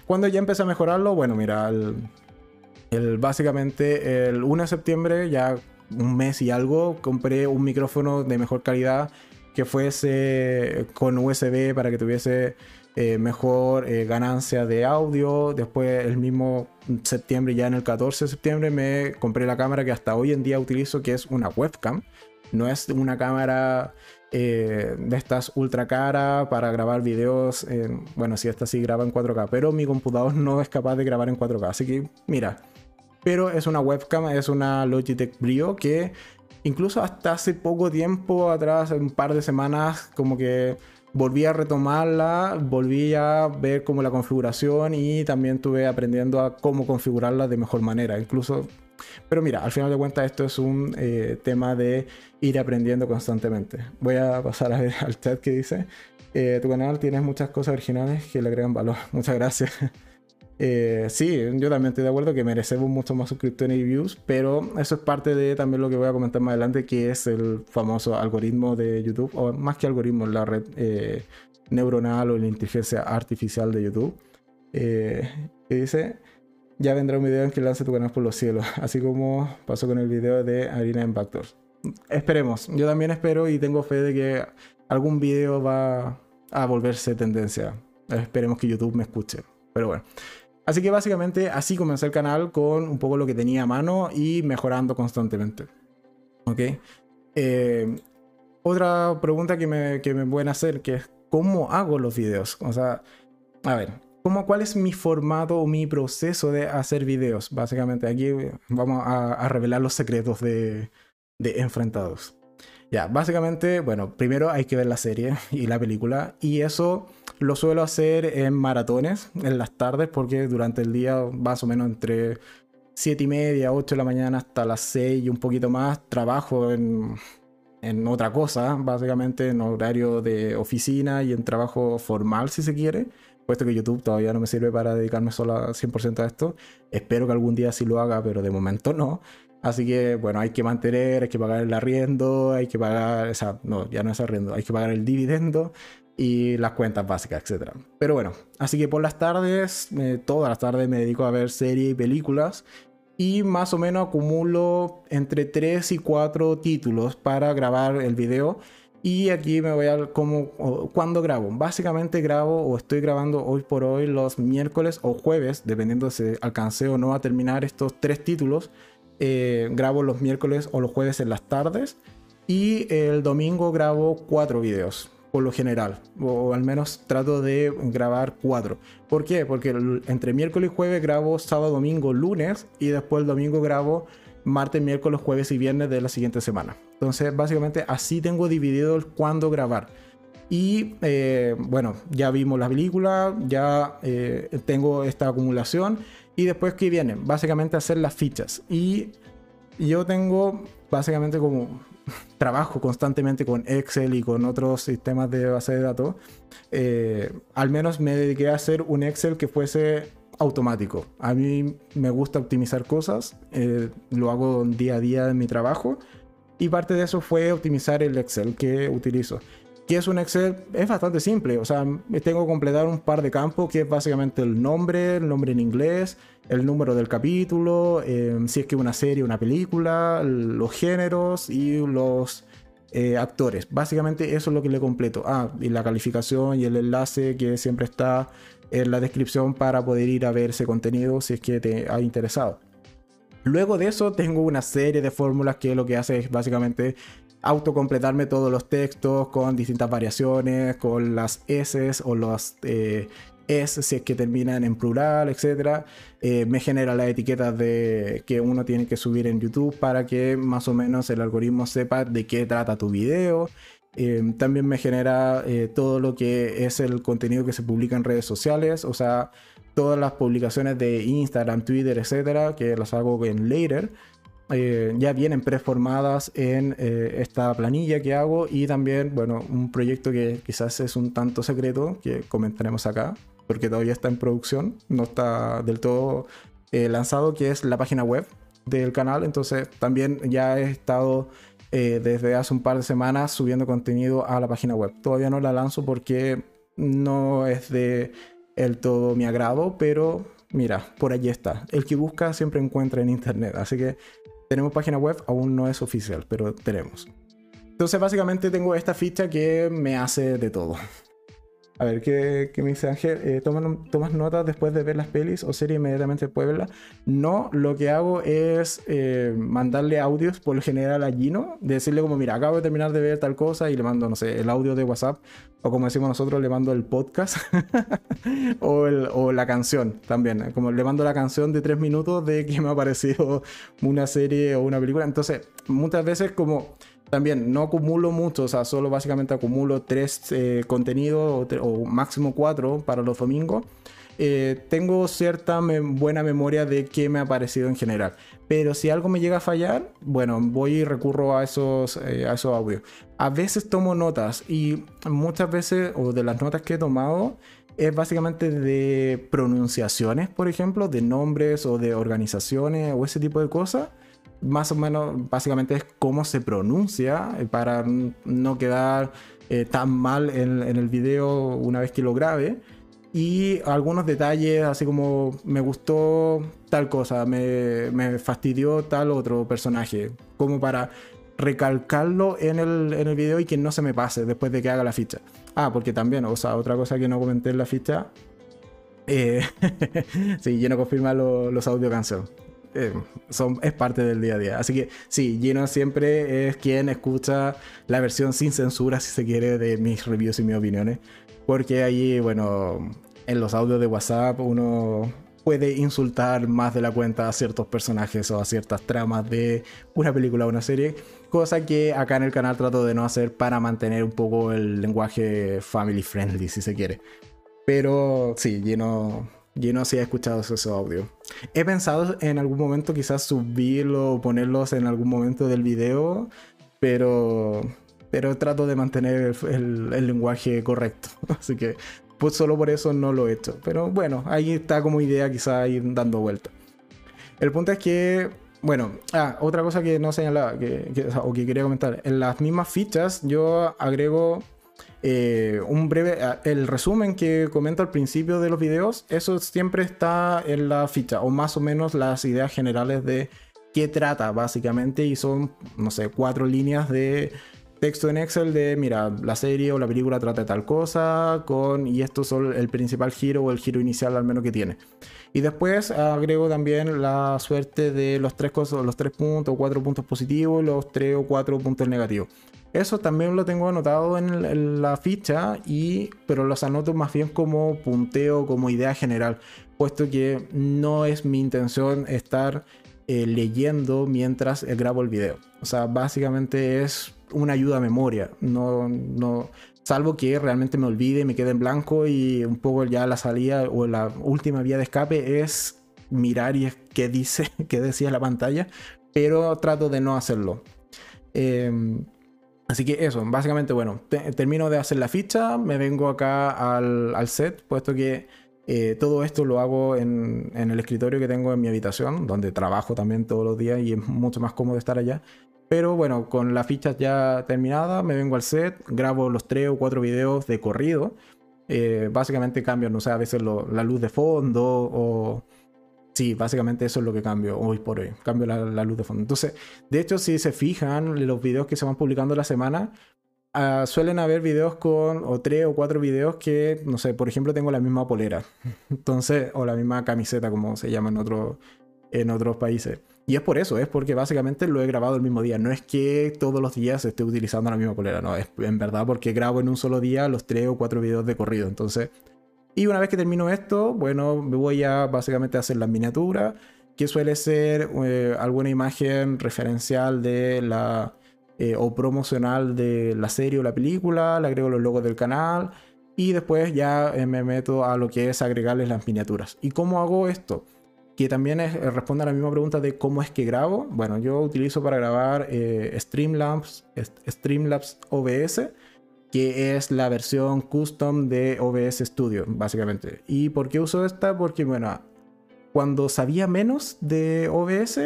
Cuando ya empecé a mejorarlo, bueno, mira, el, básicamente el 1 de septiembre, ya un mes y algo, compré un micrófono de mejor calidad que fuese con USB para que tuviese eh, mejor eh, ganancia de audio. Después el mismo septiembre, ya en el 14 de septiembre, me compré la cámara que hasta hoy en día utilizo, que es una webcam. No es una cámara eh, de estas ultra cara para grabar videos. bueno, si esta sí graba en 4K, pero mi computador no es capaz de grabar en 4K. Así que, mira, pero es una webcam, es una Logitech Brio que incluso hasta hace poco tiempo atrás, un par de semanas, como que volví a retomarla, volví a ver como la configuración y también estuve aprendiendo a cómo configurarla de mejor manera. Incluso, pero mira, al final de cuentas esto es un eh, tema de ir aprendiendo constantemente. Voy a pasar a ver al chat que dice, eh, tu canal tienes muchas cosas originales que le agregan valor. Muchas gracias. Eh, sí, yo también estoy de acuerdo que merecemos mucho más suscriptores y views, pero eso es parte de también lo que voy a comentar más adelante, que es el famoso algoritmo de YouTube, o más que algoritmo, la red eh, neuronal o la inteligencia artificial de YouTube, eh, que dice, ya vendrá un video en que lance tu canal por los cielos, así como pasó con el video de Harina Impactors. Esperemos, yo también espero y tengo fe de que algún video va a volverse tendencia. Esperemos que YouTube me escuche. Pero bueno. Así que básicamente así comencé el canal con un poco lo que tenía a mano y mejorando constantemente. ¿Ok? Eh, otra pregunta que me, que me pueden hacer, que es cómo hago los videos. O sea, a ver, ¿cómo, ¿cuál es mi formato o mi proceso de hacer videos? Básicamente aquí vamos a, revelar los secretos de, de Enfrentados. Ya, básicamente, bueno, primero hay que ver la serie y la película y eso lo suelo hacer en maratones, en las tardes, porque durante el día más o menos entre 7 y media, 8 de la mañana hasta las 6 y un poquito más trabajo en, en otra cosa, básicamente en horario de oficina y en trabajo formal si se quiere, puesto que YouTube todavía no me sirve para dedicarme solo a 100% a esto. Espero que algún día sí lo haga, pero de momento no. Así que, bueno, hay que mantener, hay que pagar el arriendo, hay que pagar, o sea, no, ya no es arriendo, hay que pagar el dividendo y las cuentas básicas, etc. Pero bueno, así que por las tardes, eh, todas las tardes me dedico a ver series y películas y más o menos acumulo entre 3 y 4 títulos para grabar el video. Y aquí me voy a cómo, cuando grabo. Básicamente grabo o estoy grabando hoy por hoy los miércoles o jueves, dependiendo si alcancé o no a terminar estos tres títulos eh, grabo los miércoles o los jueves en las tardes y el domingo grabo cuatro videos por lo general, o al menos trato de grabar cuatro. ¿Por qué? Porque entre miércoles y jueves grabo sábado, domingo, lunes y después el domingo grabo martes, miércoles, jueves y viernes de la siguiente semana. Entonces, básicamente así tengo dividido el cuándo grabar. Y eh, bueno, ya vimos la película, ya eh, tengo esta acumulación y después, ¿qué viene? Básicamente hacer las fichas. Y yo tengo básicamente como trabajo constantemente con Excel y con otros sistemas de base de datos. Eh, al menos me dediqué a hacer un Excel que fuese automático. A mí me gusta optimizar cosas, eh, lo hago día a día en mi trabajo y parte de eso fue optimizar el Excel que utilizo. ¿Qué es un Excel? Es bastante simple. O sea, tengo que completar un par de campos que es básicamente el nombre, el nombre en inglés, el número del capítulo, em, si es que una serie, una película, los géneros y los eh, actores. Básicamente eso es lo que le completo. Ah, y la calificación y el enlace que siempre está en la descripción para poder ir a ver ese contenido si es que te ha interesado. Luego de eso tengo una serie de fórmulas que lo que hace es básicamente autocompletarme todos los textos con distintas variaciones, con las S o los eh, S si es que terminan en plural, etc. Eh, me genera las etiquetas de que uno tiene que subir en YouTube para que más o menos el algoritmo sepa de qué trata tu video. Eh, también me genera todo lo que es el contenido que se publica en redes sociales, o sea, todas las publicaciones de Instagram, Twitter, etcétera, que las hago en Later. Eh, ya vienen preformadas en eh, esta planilla que hago y también, bueno, un proyecto que quizás es un tanto secreto que comentaremos acá, porque todavía está en producción, no está del todo eh, lanzado, que es la página web del canal. Entonces también ya he estado desde hace un par de semanas subiendo contenido a la página web. Todavía no la lanzo porque no es de el todo mi agrado, pero mira, por allí está. El que busca siempre encuentra en internet. Así que tenemos página web, aún no es oficial, pero tenemos. Entonces básicamente tengo esta ficha que me hace de todo. A ver, ¿qué, me dice Ángel? Eh, ¿tomas, notas después de ver las pelis o series inmediatamente verlas? No, lo que hago es eh, mandarle audios por lo general a Gino, decirle como, mira, acabo de terminar de ver tal cosa y le mando, no sé, el audio de WhatsApp, o como decimos nosotros, le mando el podcast, o, o, la canción también, como le mando la canción de tres minutos de que me ha parecido una serie o una película. Entonces, muchas veces como también no acumulo mucho, o sea, solo básicamente acumulo tres eh, contenidos o, máximo cuatro para los domingos. Eh, tengo cierta buena memoria de qué me ha parecido en general. Pero si algo me llega a fallar, bueno, voy y recurro a esos, eh, a esos audios. A veces tomo notas y muchas veces, o de las notas que he tomado, es básicamente de pronunciaciones, por ejemplo, de nombres o de organizaciones o ese tipo de cosas más o menos básicamente es cómo se pronuncia eh, para no quedar eh, tan mal en, el video una vez que lo grabe. Y algunos detalles, así como me gustó tal cosa, me, me fastidió tal otro personaje, como para recalcarlo en el, en el video y que no se me pase después de que haga la ficha. Ah, porque también, o sea, otra cosa que no comenté en la ficha. Eh, sí, lleno confirma los audio canción. Eh, son, es parte del día a día. Así que sí, Gino siempre es quien escucha la versión sin censura, si se quiere, de mis reviews y mis opiniones. porque ahí, bueno, en los audios de WhatsApp uno puede insultar más de la cuenta a ciertos personajes o a ciertas tramas de una película o una serie, cosa que acá en el canal trato de no hacer para mantener un poco el lenguaje family friendly, si se quiere. Pero sí, lleno, lleno sí he escuchado esos audios. He pensado en algún momento quizás subirlo o ponerlos en algún momento del video, pero, pero trato de mantener el, lenguaje correcto. Así que pues solo por eso no lo he hecho. Pero bueno, ahí está como idea quizá ir dando vuelta. El punto es que, bueno, ah, otra cosa que no señalaba, que, o que quería comentar, en las mismas fichas yo agrego eh, un breve, ah, el resumen que comento al principio de los videos, eso siempre está en la ficha, o más o menos las ideas generales de qué trata básicamente, y son, no sé, cuatro líneas de texto en Excel de, mira, la serie o la película trata de tal cosa, con, y esto es el principal giro o el giro inicial al menos que tiene. Y después agrego también la suerte de los tres cosas, los tres puntos o cuatro puntos positivos, los tres o cuatro puntos negativos. Eso también lo tengo anotado en, la ficha, y, pero los anoto más bien como punteo, como idea general, puesto que no es mi intención estar eh, leyendo mientras grabo el video. O sea, básicamente es una ayuda a memoria. No, no, salvo que realmente me olvide, me quede en blanco y un poco ya la salida o la última vía de escape es mirar y qué dice, qué decía la pantalla, pero trato de no hacerlo. Em, así que eso, básicamente, bueno, termino de hacer la ficha, me vengo acá al, al set, puesto que eh, todo esto lo hago en, en, el escritorio que tengo en mi habitación, donde trabajo también todos los días y es mucho más cómodo estar allá. Pero bueno, con las fichas ya terminadas, me vengo al set, grabo los tres o cuatro videos de corrido. Eh, básicamente cambio, no sé, a veces la luz de fondo o... Sí, básicamente eso es lo que cambio hoy por hoy. Cambio la, luz de fondo. Entonces, de hecho, si se fijan, los videos que se van publicando la semana, ah, suelen haber videos con, o tres o cuatro videos que, no sé, por ejemplo, tengo la misma polera. Entonces, o la misma camiseta, como se llama en, otro, en otros países. Y es por eso, es porque básicamente lo he grabado el mismo día. No es que todos los días esté utilizando la misma polera, no, es en verdad porque grabo en un solo día los tres o cuatro videos de corrido. Entonces, y una vez que termino esto, bueno, me voy a básicamente hacer la miniatura, que suele ser eh, alguna imagen referencial de la eh, o promocional de la serie o la película, le agrego los logos del canal y después ya eh, me meto a lo que es agregarles las miniaturas. ¿Y cómo hago esto? que también es, eh, responde a la misma pregunta de cómo es que grabo. Bueno, yo utilizo para grabar eh, Streamlabs, Streamlabs OBS, que es la versión custom de OBS Studio, básicamente. ¿Y por qué uso esta? Porque, bueno, cuando sabía menos de OBS,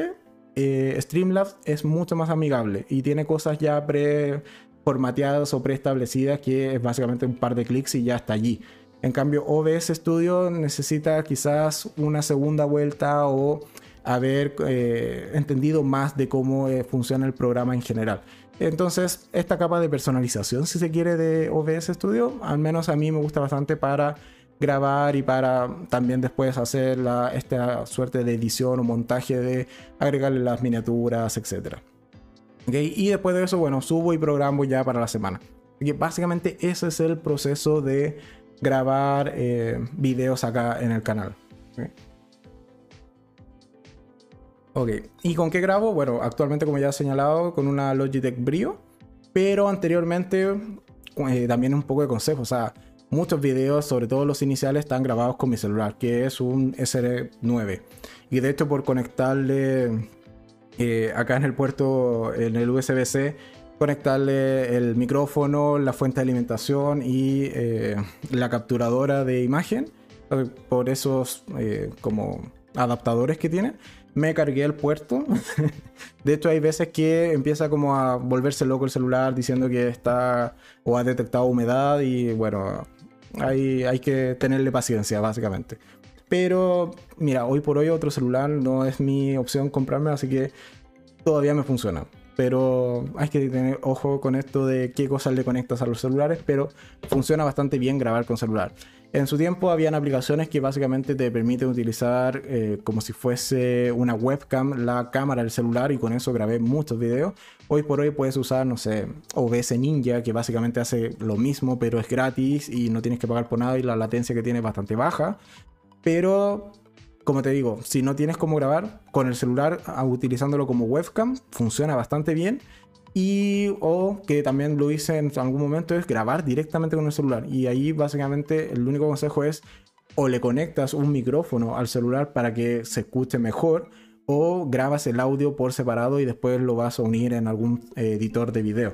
eh, Streamlabs es mucho más amigable y tiene cosas ya preformateadas o preestablecidas que es básicamente un par de clics y ya está allí. En cambio, OBS Studio necesita quizás una segunda vuelta o haber eh, entendido más de cómo eh, funciona el programa en general. Entonces, esta capa de personalización, si se quiere, de OBS Studio, al menos a mí me gusta bastante para grabar y para también después hacer esta suerte de edición o montaje de agregarle las miniaturas, etc. Y después de eso, bueno, subo y programo ya para la semana. Y básicamente ese es el proceso de grabar eh, videos acá en el canal. Ok, ¿y con qué grabo? Bueno, actualmente como ya he señalado, con una Logitech Brio, pero anteriormente eh, también un poco de consejo, o sea, muchos videos, sobre todo los iniciales, están grabados con mi celular, que es un SR9. Y de hecho por conectarle eh, acá en el puerto, en el USB-C, conectarle el micrófono, la fuente de alimentación y eh, la capturadora de imagen eh, por esos eh, como adaptadores que tiene. Me cargué el puerto. de hecho, hay veces que empieza como a volverse loco el celular diciendo que está o ha detectado humedad y bueno, hay, hay que tenerle paciencia básicamente. Pero mira, hoy por hoy otro celular no es mi opción comprarme, así que todavía me funciona pero hay que tener ojo con esto de qué cosas le conectas a los celulares, pero funciona bastante bien grabar con celular. En su tiempo habían aplicaciones que básicamente te permiten utilizar eh, como si fuese una webcam la cámara del celular y con eso grabé muchos videos. Hoy por hoy puedes usar, no sé, OBS Ninja que básicamente hace lo mismo pero es gratis y no tienes que pagar por nada y la latencia que tiene es bastante baja. Pero, como te digo, si no tienes cómo grabar con el celular utilizándolo como webcam, funciona bastante bien. Y o que también lo hice en algún momento es grabar directamente con el celular. Y ahí básicamente el único consejo es o le conectas un micrófono al celular para que se escuche mejor o grabas el audio por separado y después lo vas a unir en algún eh, editor de video.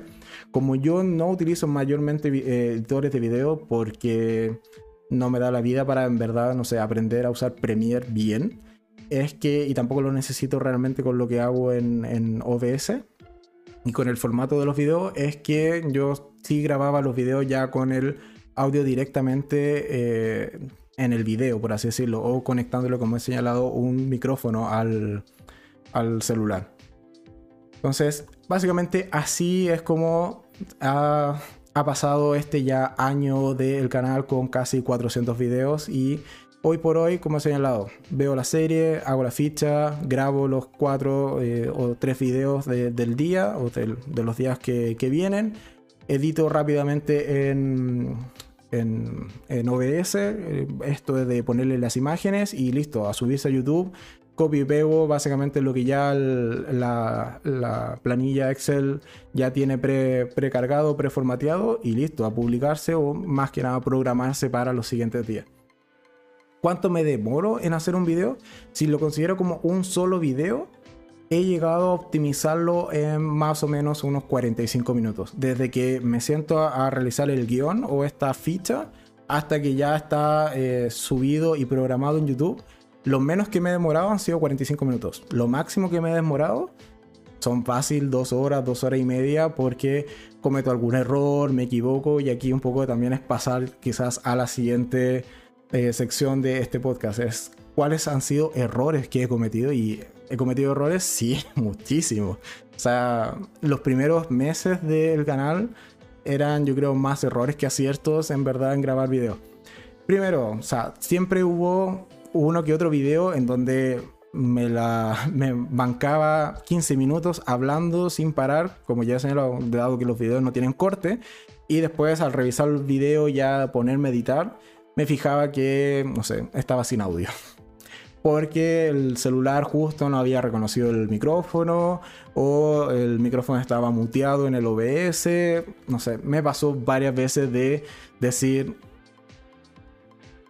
Como yo no utilizo mayormente eh, editores de video porque no me da la vida para en verdad, no sé, aprender a usar Premiere bien, es que, y tampoco lo necesito realmente con lo que hago en, en OBS, y con el formato de los videos es que yo sí grababa los videos ya con el audio directamente eh, en el video, por así decirlo, o conectándolo, como he señalado, un micrófono al, al celular. Entonces, básicamente así es como ha, ha pasado este ya año del canal con casi 400 videos y Hoy por hoy, como he señalado, veo la serie, hago la ficha, grabo los cuatro eh, o tres videos del día o de los días que, vienen, edito rápidamente en, en, OBS, eh, esto es de ponerle las imágenes y listo, a subirse a YouTube. Copy y pego básicamente lo que ya la, la, planilla Excel ya tiene pre, precargado, preformateado y listo, a publicarse o más que nada programarse para los siguientes días cuánto me demoro en hacer un video, si lo considero como un solo video, he llegado a optimizarlo en más o menos unos 45 minutos. Desde que me siento a, realizar el guion o esta ficha hasta que ya está eh, subido y programado en YouTube. Lo menos que me he demorado han sido 45 minutos. Lo máximo que me he demorado son fácil dos horas, dos horas y media porque cometo algún error, me equivoco y aquí un poco también es pasar quizás a la siguiente eh, sección de este podcast es cuáles han sido errores que he cometido y he cometido errores, sí, muchísimo. O sea, los primeros meses del canal eran yo creo más errores que aciertos en verdad en grabar video. Primero, o sea, siempre hubo uno que otro video en donde me la me bancaba 15 minutos hablando sin parar, como ya he señalado, dado que los videos no tienen corte, y después al revisar el video ya ponerme a editar me fijaba que, no sé, estaba sin audio. Porque el celular justo no había reconocido el micrófono o el micrófono estaba muteado en el OBS. No sé, me pasó varias veces de decir,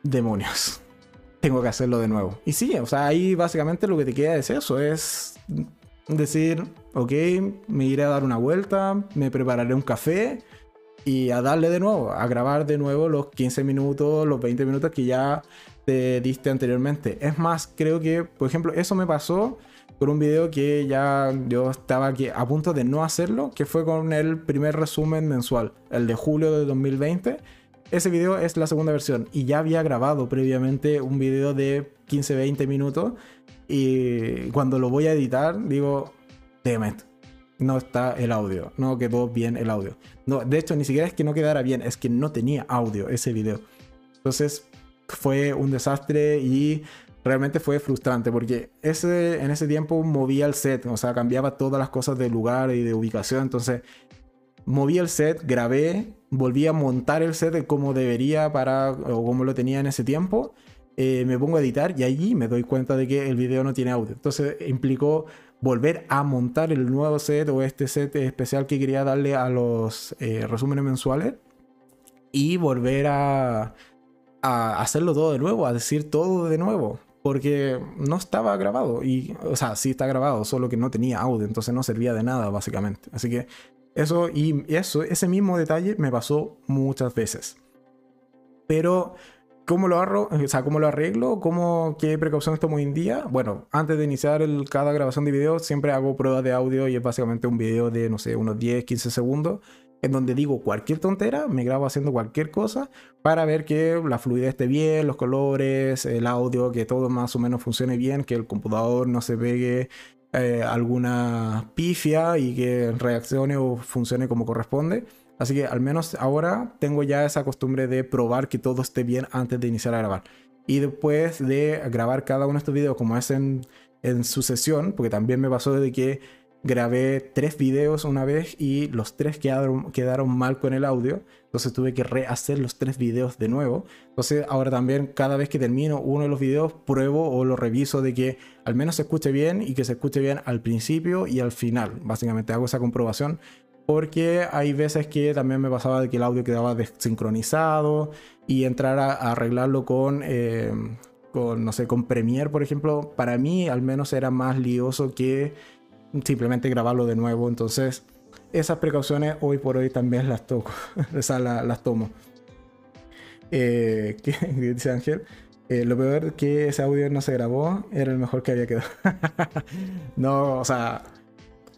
demonios, tengo que hacerlo de nuevo. Y sí, o sea, ahí básicamente lo que te queda es eso, es decir, ok, me iré a dar una vuelta, me prepararé un café y a darle de nuevo, a grabar de nuevo los 15 minutos, los 20 minutos que ya te diste anteriormente. Es más, creo que, por ejemplo, eso me pasó con un video que ya yo estaba aquí a punto de no hacerlo, que fue con el primer resumen mensual, el de julio de 2020. Ese video es la segunda versión y ya había grabado previamente un video de 15-20 minutos y cuando lo voy a editar digo, damn no está el audio, no quedó bien el audio. No, de hecho, ni siquiera es que no quedara bien, es que no tenía audio ese video. Entonces fue un desastre y realmente fue frustrante porque ese, en ese tiempo movía el set, o sea, cambiaba todas las cosas de lugar y de ubicación. Entonces moví el set, grabé, volví a montar el set como debería para, o como lo tenía en ese tiempo. Eh, me pongo a editar y allí me doy cuenta de que el video no tiene audio. Entonces implicó volver a montar el nuevo set o este set especial que quería darle a los eh, resúmenes mensuales y volver a, a, hacerlo todo de nuevo, a decir todo de nuevo. Porque no estaba grabado. Y, o sea, sí está grabado, solo que no tenía audio, entonces no servía de nada, básicamente. Así que eso y eso, ese mismo detalle me pasó muchas veces. Pero ¿Cómo lo, arro o sea, ¿Cómo lo arreglo? ¿Cómo, ¿Qué precauciones tomo hoy en día? Bueno, antes de iniciar cada grabación de video, siempre hago pruebas de audio y es básicamente un video de, no sé, unos 10, 15 segundos, en donde digo cualquier tontera, me grabo haciendo cualquier cosa para ver que la fluidez esté bien, los colores, el audio, que todo más o menos funcione bien, que el computador no se pegue eh, alguna pifia y que reaccione o funcione como corresponde. Así que al menos ahora tengo ya esa costumbre de probar que todo esté bien antes de iniciar a grabar. Y después de grabar cada uno de estos videos como es en, en sucesión, porque también me pasó de que grabé tres videos una vez y los tres quedaron, quedaron mal con el audio. Entonces tuve que rehacer los tres videos de nuevo. Entonces ahora también cada vez que termino uno de los videos pruebo o lo reviso de que al menos se escuche bien y que se escuche bien al principio y al final. Básicamente hago esa comprobación porque hay veces que también me pasaba de que el audio quedaba desincronizado y entrar a, arreglarlo con... Eh, con, no sé, con Premiere, por ejemplo, para mí al menos era más lioso que simplemente grabarlo de nuevo. Entonces, esas precauciones hoy por hoy también las toco, o sea, las tomo. Eh, ¿qué, dice Ángel? Eh, lo peor que ese audio no se grabó era el mejor que había quedado. no, o sea,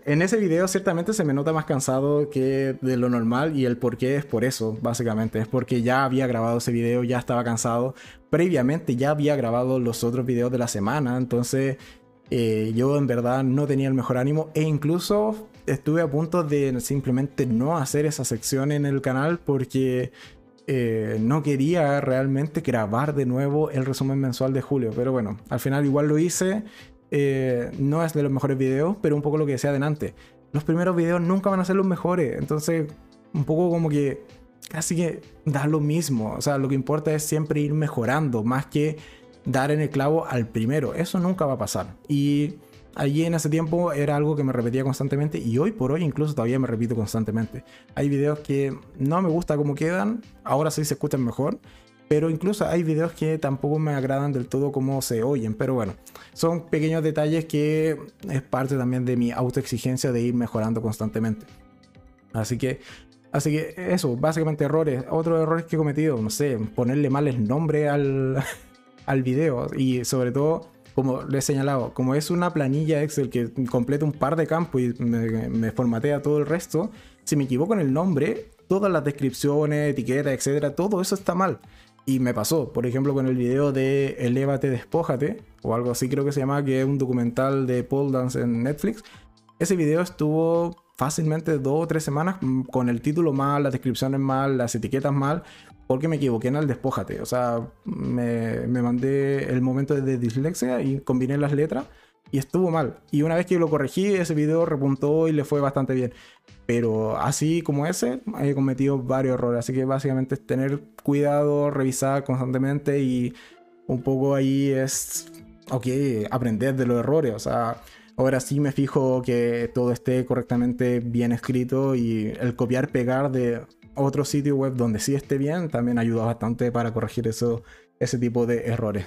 en ese video ciertamente se me nota más cansado que de lo normal y el por qué es por eso, básicamente. Es porque ya había grabado ese video, ya estaba cansado. Previamente ya había grabado los otros videos de la semana, entonces eh, yo en verdad no tenía el mejor ánimo e incluso estuve a punto de simplemente no hacer esa sección en el canal porque eh, no quería realmente grabar de nuevo el resumen mensual de julio. Pero bueno, al final igual lo hice. Eh, no es de los mejores videos, pero un poco lo que decía adelante. Los primeros videos nunca van a ser los mejores. Entonces, un poco como que casi que da lo mismo. O sea, lo que importa es siempre ir mejorando, más que dar en el clavo al primero. Eso nunca va a pasar. Y allí en ese tiempo era algo que me repetía constantemente y hoy por hoy incluso todavía me repito constantemente. Hay videos que no me gusta cómo quedan, ahora sí se escuchan mejor, pero incluso hay videos que tampoco me agradan del todo como se oyen, pero bueno, son pequeños detalles que es parte también de mi autoexigencia de ir mejorando constantemente. Así que Así que eso, básicamente errores. Otros errores que he cometido, no sé, ponerle mal el nombre al, al video y sobre todo como le he señalado, como es una planilla Excel que completa un par de campos y me, formatea todo el resto, si me equivoco en el nombre, todas las descripciones, etiquetas, etcétera, todo eso está mal. Y me pasó, por ejemplo, con el video de Elévate, Despójate, o algo así creo que se llama, que es un documental de Paul Dance en Netflix. Ese video estuvo fácilmente dos o tres semanas con el título mal, las descripciones mal, las etiquetas mal, porque me equivoqué en el despójate. O sea, me, mandé el momento de dislexia y combiné las letras y estuvo mal. Y una vez que lo corregí, ese video repuntó y le fue bastante bien. Pero así como ese, he cometido varios errores. Así que básicamente es tener cuidado, revisar constantemente y un poco ahí es, ok, aprender de los errores. O sea, ahora sí me fijo que todo esté correctamente bien escrito y el copiar, pegar de otro sitio web donde sí esté bien también ayuda bastante para corregir eso, ese tipo de errores.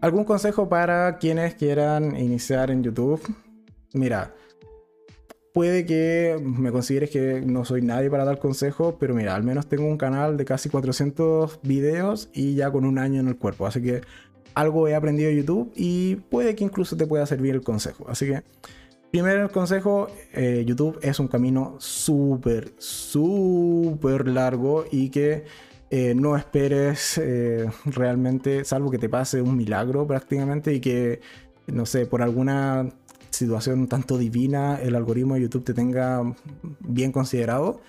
¿Algún consejo para quienes quieran iniciar en YouTube? Mira, puede que me consideres que no soy nadie para dar consejos, pero mira, al menos tengo un canal de casi 400 videos y ya con un año en el cuerpo. Así que algo he aprendido de YouTube y puede que incluso te pueda servir el consejo. Así que Primer consejo, eh, YouTube es un camino súper, súper largo y que eh, no esperes eh, realmente, salvo que te pase un milagro prácticamente y que, no sé, por alguna situación tanto divina el algoritmo de YouTube te tenga bien considerado,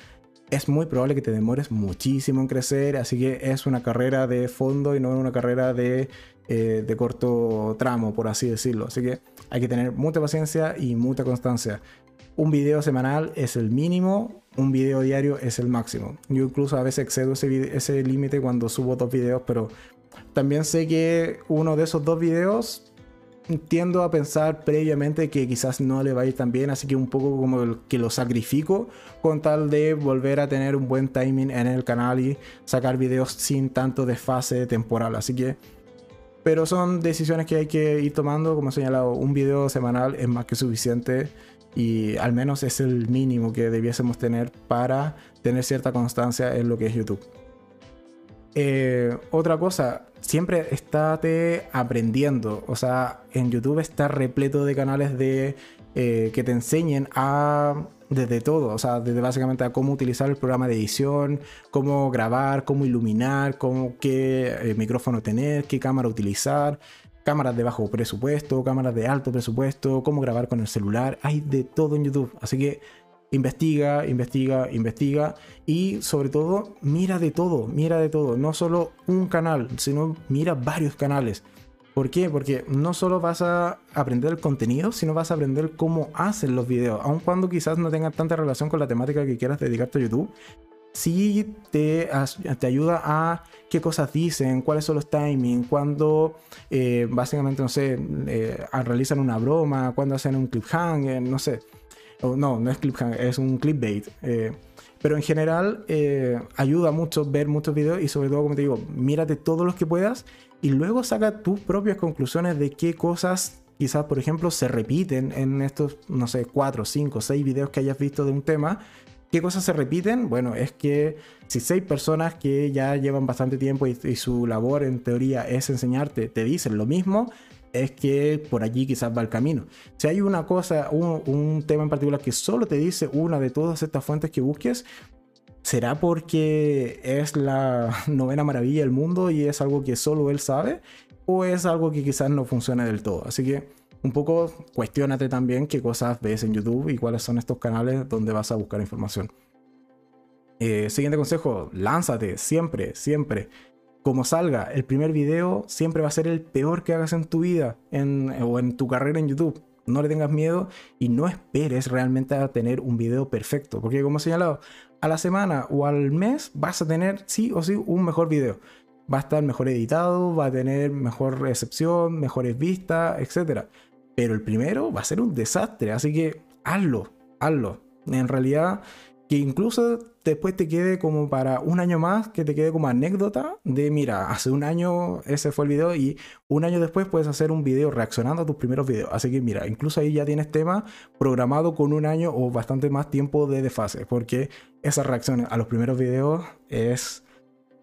es muy probable que te demores muchísimo en crecer, así que es una carrera de fondo y no una carrera de, de corto tramo, por así decirlo. Así que hay que tener mucha paciencia y mucha constancia. Un video semanal es el mínimo, un video diario es el máximo. Yo incluso a veces excedo ese, ese límite cuando subo dos videos, pero también sé que uno de esos dos videos tiendo a pensar previamente que quizás no le va a ir tan bien, así que un poco como que lo sacrifico con tal de volver a tener un buen timing en el canal y sacar videos sin tanto desfase temporal. Así que pero son decisiones que hay que ir tomando. Como he señalado, un video semanal es más que suficiente y al menos es el mínimo que debiésemos tener para tener cierta constancia en lo que es YouTube. Eh, otra cosa, siempre estate aprendiendo. O sea, en YouTube está repleto de canales de eh, que te enseñen a desde todo, o sea, desde básicamente a cómo utilizar el programa de edición, cómo grabar, cómo iluminar, cómo qué eh, micrófono tener, qué cámara utilizar, cámaras de bajo presupuesto, cámaras de alto presupuesto, cómo grabar con el celular, hay de todo en YouTube, así que investiga, investiga, investiga y sobre todo mira de todo, mira de todo, no solo un canal, sino mira varios canales. ¿Por qué? Porque no solo vas a aprender el contenido, sino vas a aprender cómo hacen los videos, aun cuando quizás no tengan tanta relación con la temática que quieras dedicarte a YouTube. Sí te, te ayuda a qué cosas dicen, cuáles son los timings, cuando eh, básicamente, no sé, eh, realizan una broma, cuando hacen un cliffhanger, no sé no, no es cliffhanger, es un clickbait. Eh, pero en general eh, ayuda mucho ver muchos videos y sobre todo, como te digo, mírate todos los que puedas y luego saca tus propias conclusiones de qué cosas quizás, por ejemplo, se repiten en estos, no sé, 4, 5, 6 videos que hayas visto de un tema. ¿Qué cosas se repiten? Bueno, es que si seis personas que ya llevan bastante tiempo y, y su labor en teoría es enseñarte, te dicen lo mismo, es que por allí quizás va el camino. Si hay una cosa, un, tema en particular que solo te dice una de todas estas fuentes que busques, ¿será porque es la novena maravilla del mundo y es algo que solo él sabe? ¿O es algo que quizás no funciona del todo? Así que un poco cuestionate también qué cosas ves en YouTube y cuáles son estos canales donde vas a buscar información. Eh, siguiente consejo, lánzate, siempre, siempre como salga el primer video, siempre va a ser el peor que hagas en tu vida o en tu carrera en YouTube. No le tengas miedo y no esperes realmente a tener un video perfecto. Porque como he señalado, a la semana o al mes vas a tener sí o sí un mejor video. Va a estar mejor editado, va a tener mejor recepción, mejores vistas, etc. Pero el primero va a ser un desastre. Así que hazlo, hazlo. En realidad que incluso después te quede como para un año más, que te quede como anécdota de, mira, hace un año ese fue el video y un año después puedes hacer un video reaccionando a tus primeros videos. Así que mira, incluso ahí ya tienes tema programado con un año o bastante más tiempo de desfase, porque esa reacción a los primeros videos es,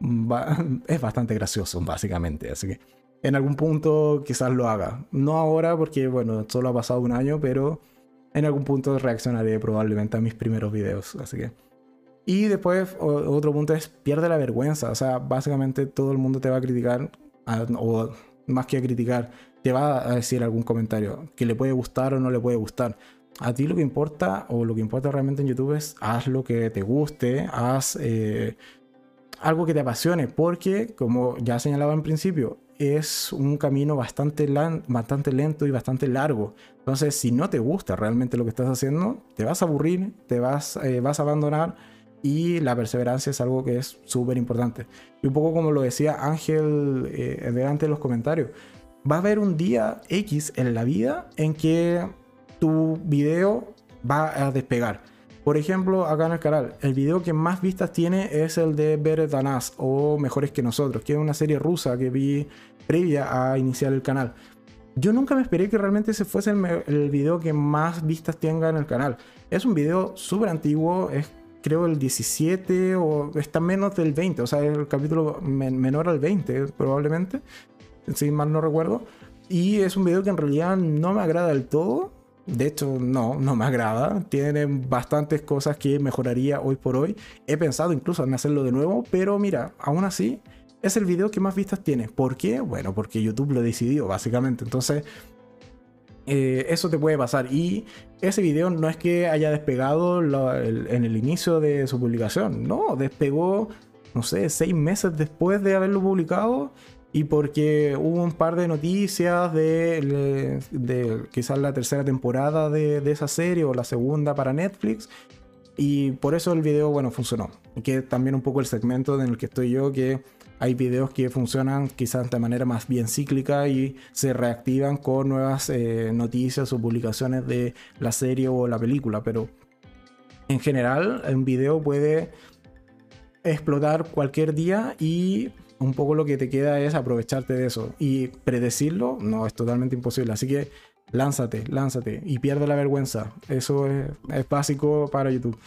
es bastante gracioso, básicamente. Así que en algún punto quizás lo haga. No ahora, porque bueno, solo ha pasado un año, pero en algún punto reaccionaré probablemente a mis primeros videos. Así que. Y después, otro punto es pierde la vergüenza. O sea, básicamente todo el mundo te va a criticar, o más que a criticar, te va a decir algún comentario que le puede gustar o no le puede gustar. A ti lo que importa, o lo que importa realmente en YouTube es haz lo que te guste, haz eh, algo que te apasione, porque como ya señalaba en principio, es un camino bastante, lento y bastante largo. Entonces, si no te gusta realmente lo que estás haciendo, te vas a aburrir, te vas, eh, vas a abandonar y la perseverancia es algo que es súper importante. Y un poco como lo decía Ángel eh, delante de los comentarios, va a haber un día X en la vida en que tu video va a despegar por ejemplo, acá en el canal, el video que más vistas tiene es el de Us o Mejores que Nosotros, que es una serie rusa que vi previa a iniciar el canal. Yo nunca me esperé que realmente ese fuese el, video que más vistas tenga en el canal. Es un video súper antiguo, es creo el 17 o está menos del 20, o sea, el capítulo menor al 20 probablemente, si mal no recuerdo. Y es un video que en realidad no me agrada del todo, de hecho, no, no me agrada. Tiene bastantes cosas que mejoraría hoy por hoy. He pensado incluso en hacerlo de nuevo, pero mira, aún así es el video que más vistas tiene. ¿Por qué? Bueno, porque YouTube lo decidió, básicamente. Entonces, eh, eso te puede pasar. Y ese video no es que haya despegado en el inicio de su publicación. No, despegó, no sé, seis meses después de haberlo publicado y porque hubo un par de noticias de, quizás la tercera temporada de, esa serie o la segunda para Netflix. Y por eso el video, bueno, funcionó. Que también un poco el segmento en el que estoy yo, que hay videos que funcionan quizás de manera más bien cíclica y se reactivan con nuevas eh, noticias o publicaciones de la serie o la película. Pero en general, un video puede explotar cualquier día y un poco lo que te queda es aprovecharte de eso. Y predecirlo, no, es totalmente imposible. Así que lánzate, lánzate y pierde la vergüenza. Eso es, básico para YouTube.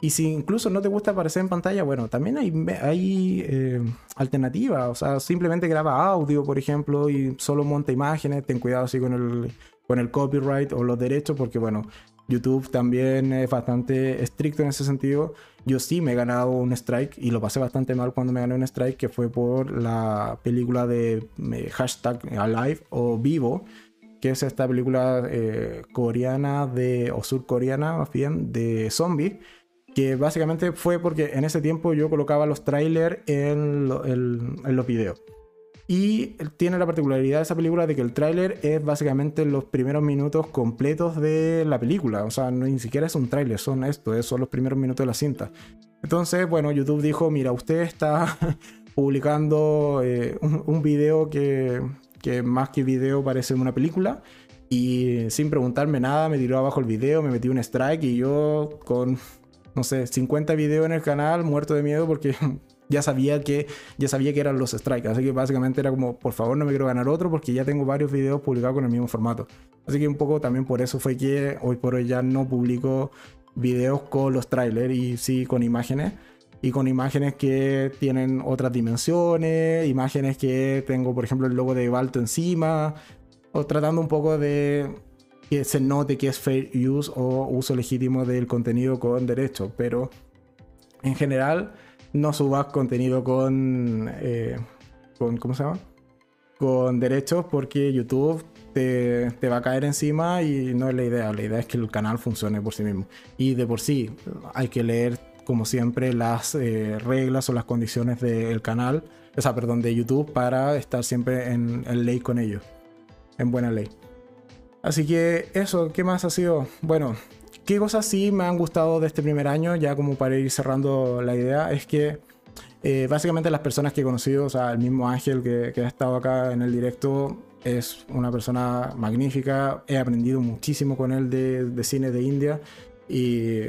Y si incluso no te gusta aparecer en pantalla, bueno, también hay, hay eh, alternativas. O sea, simplemente graba audio, por ejemplo, y solo monta imágenes. Ten cuidado así con el, con el copyright o los derechos, porque bueno, YouTube también es bastante estricto en ese sentido. Yo sí me he ganado un strike y lo pasé bastante mal cuando me gané un strike, que fue por la película de eh, hashtag Alive o Vivo, que es esta película eh, coreana de, o surcoreana más bien, de zombies, que básicamente fue porque en ese tiempo yo colocaba los trailers en, en los videos. Y tiene la particularidad de esa película de que el tráiler es básicamente los primeros minutos completos de la película. O sea, ni siquiera es un tráiler, son esto, son los primeros minutos de la cinta. Entonces, bueno, YouTube dijo, mira, usted está publicando eh, un, video que, que más que video parece una película. Y sin preguntarme nada, me tiró abajo el video, me metí un strike y yo con, no sé, 50 videos en el canal, muerto de miedo porque ya sabía que ya sabía que eran los strikes. Así que básicamente era como, por favor, no me quiero ganar otro porque ya tengo varios videos publicados con el mismo formato. Así que un poco también por eso fue que hoy por hoy ya no publico videos con los trailers y sí con imágenes. Y con imágenes que tienen otras dimensiones, imágenes que tengo, por ejemplo, el logo de Balto encima, o tratando un poco de que se note que es fair use o uso legítimo del contenido con derecho. Pero en general, no subas contenido con, eh, con ¿cómo se llama? Con derechos porque YouTube te, te, va a caer encima y no es la idea. La idea es que el canal funcione por sí mismo. Y de por sí hay que leer, como siempre, las eh, reglas o las condiciones del canal, o sea, perdón, de YouTube para estar siempre en, en ley con ellos. En buena ley. Así que eso, ¿qué más ha sido? Bueno, ¿Qué cosas sí me han gustado de este primer año? Ya como para ir cerrando la idea, es que eh, básicamente las personas que he conocido, o sea, el mismo Ángel que, ha estado acá en el directo, es una persona magnífica. He aprendido muchísimo con él de, cine de India y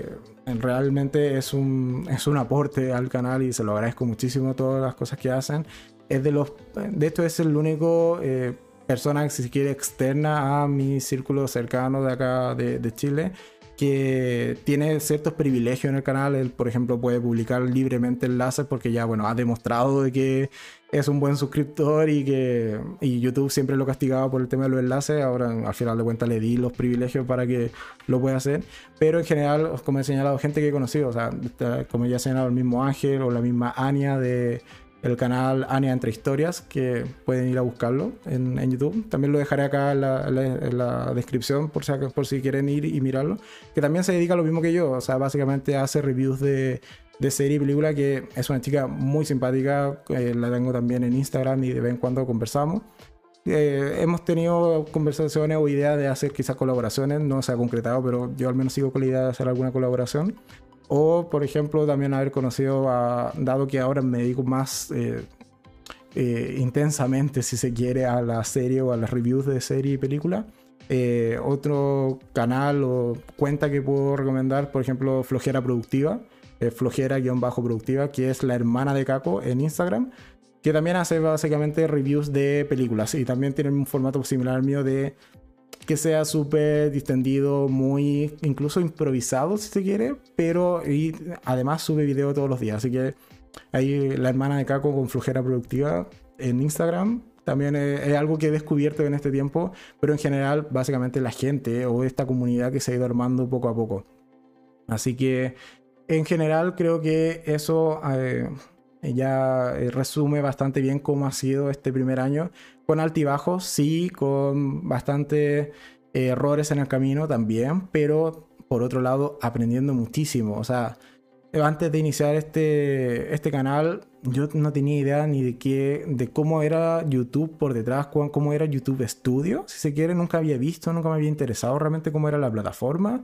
realmente es un, es un aporte al canal y se lo agradezco muchísimo todas las cosas que hacen. Es de los, de esto es el único eh, persona, si se quiere, externa a mi círculo cercano de acá de, de Chile que tiene ciertos privilegios en el canal. Él, por ejemplo, puede publicar libremente enlaces porque ya, bueno, ha demostrado de que es un buen suscriptor y que y YouTube siempre lo castigaba por el tema de los enlaces. Ahora, al final de cuentas, le di los privilegios para que lo pueda hacer. Pero en general, como he señalado, gente que he conocido, o sea, como ya he señalado, el mismo Ángel o la misma Ania de el canal Ania Entre Historias, que pueden ir a buscarlo en, YouTube. También lo dejaré acá en la, descripción por si, por si quieren ir y mirarlo. Que también se dedica a lo mismo que yo, o sea, básicamente hace reviews de, de serie y película, que es una chica muy simpática, eh, la tengo también en Instagram y de vez en cuando conversamos. Eh, hemos tenido conversaciones o ideas de hacer quizás colaboraciones, no se ha concretado, pero yo al menos sigo con la idea de hacer alguna colaboración. O, por ejemplo, también haber conocido a, dado que ahora me dedico más eh, eh, intensamente, si se quiere, a la serie o a las reviews de serie y película. Eh, otro canal o cuenta que puedo recomendar, por ejemplo, Flojera Productiva, Flojera-Productiva, que es la hermana de Caco en Instagram, que también hace básicamente reviews de películas y también tiene un formato similar al mío de que sea súper distendido, muy incluso improvisado si se quiere, pero y además sube video todos los días. Así que ahí la hermana de Caco con flujera productiva en Instagram también es, algo que he descubierto en este tiempo, pero en general básicamente la gente o esta comunidad que se ha ido armando poco a poco. Así que en general creo que eso... Eh, ya eh, resume bastante bien cómo ha sido este primer año, con altibajos, sí, con bastantes eh, errores en el camino también, pero por otro lado aprendiendo muchísimo. O sea, antes de iniciar este, este canal, yo no tenía idea ni de qué, de cómo era YouTube por detrás, cómo era YouTube Studio, si se quiere, nunca había visto, nunca me había interesado realmente cómo era la plataforma.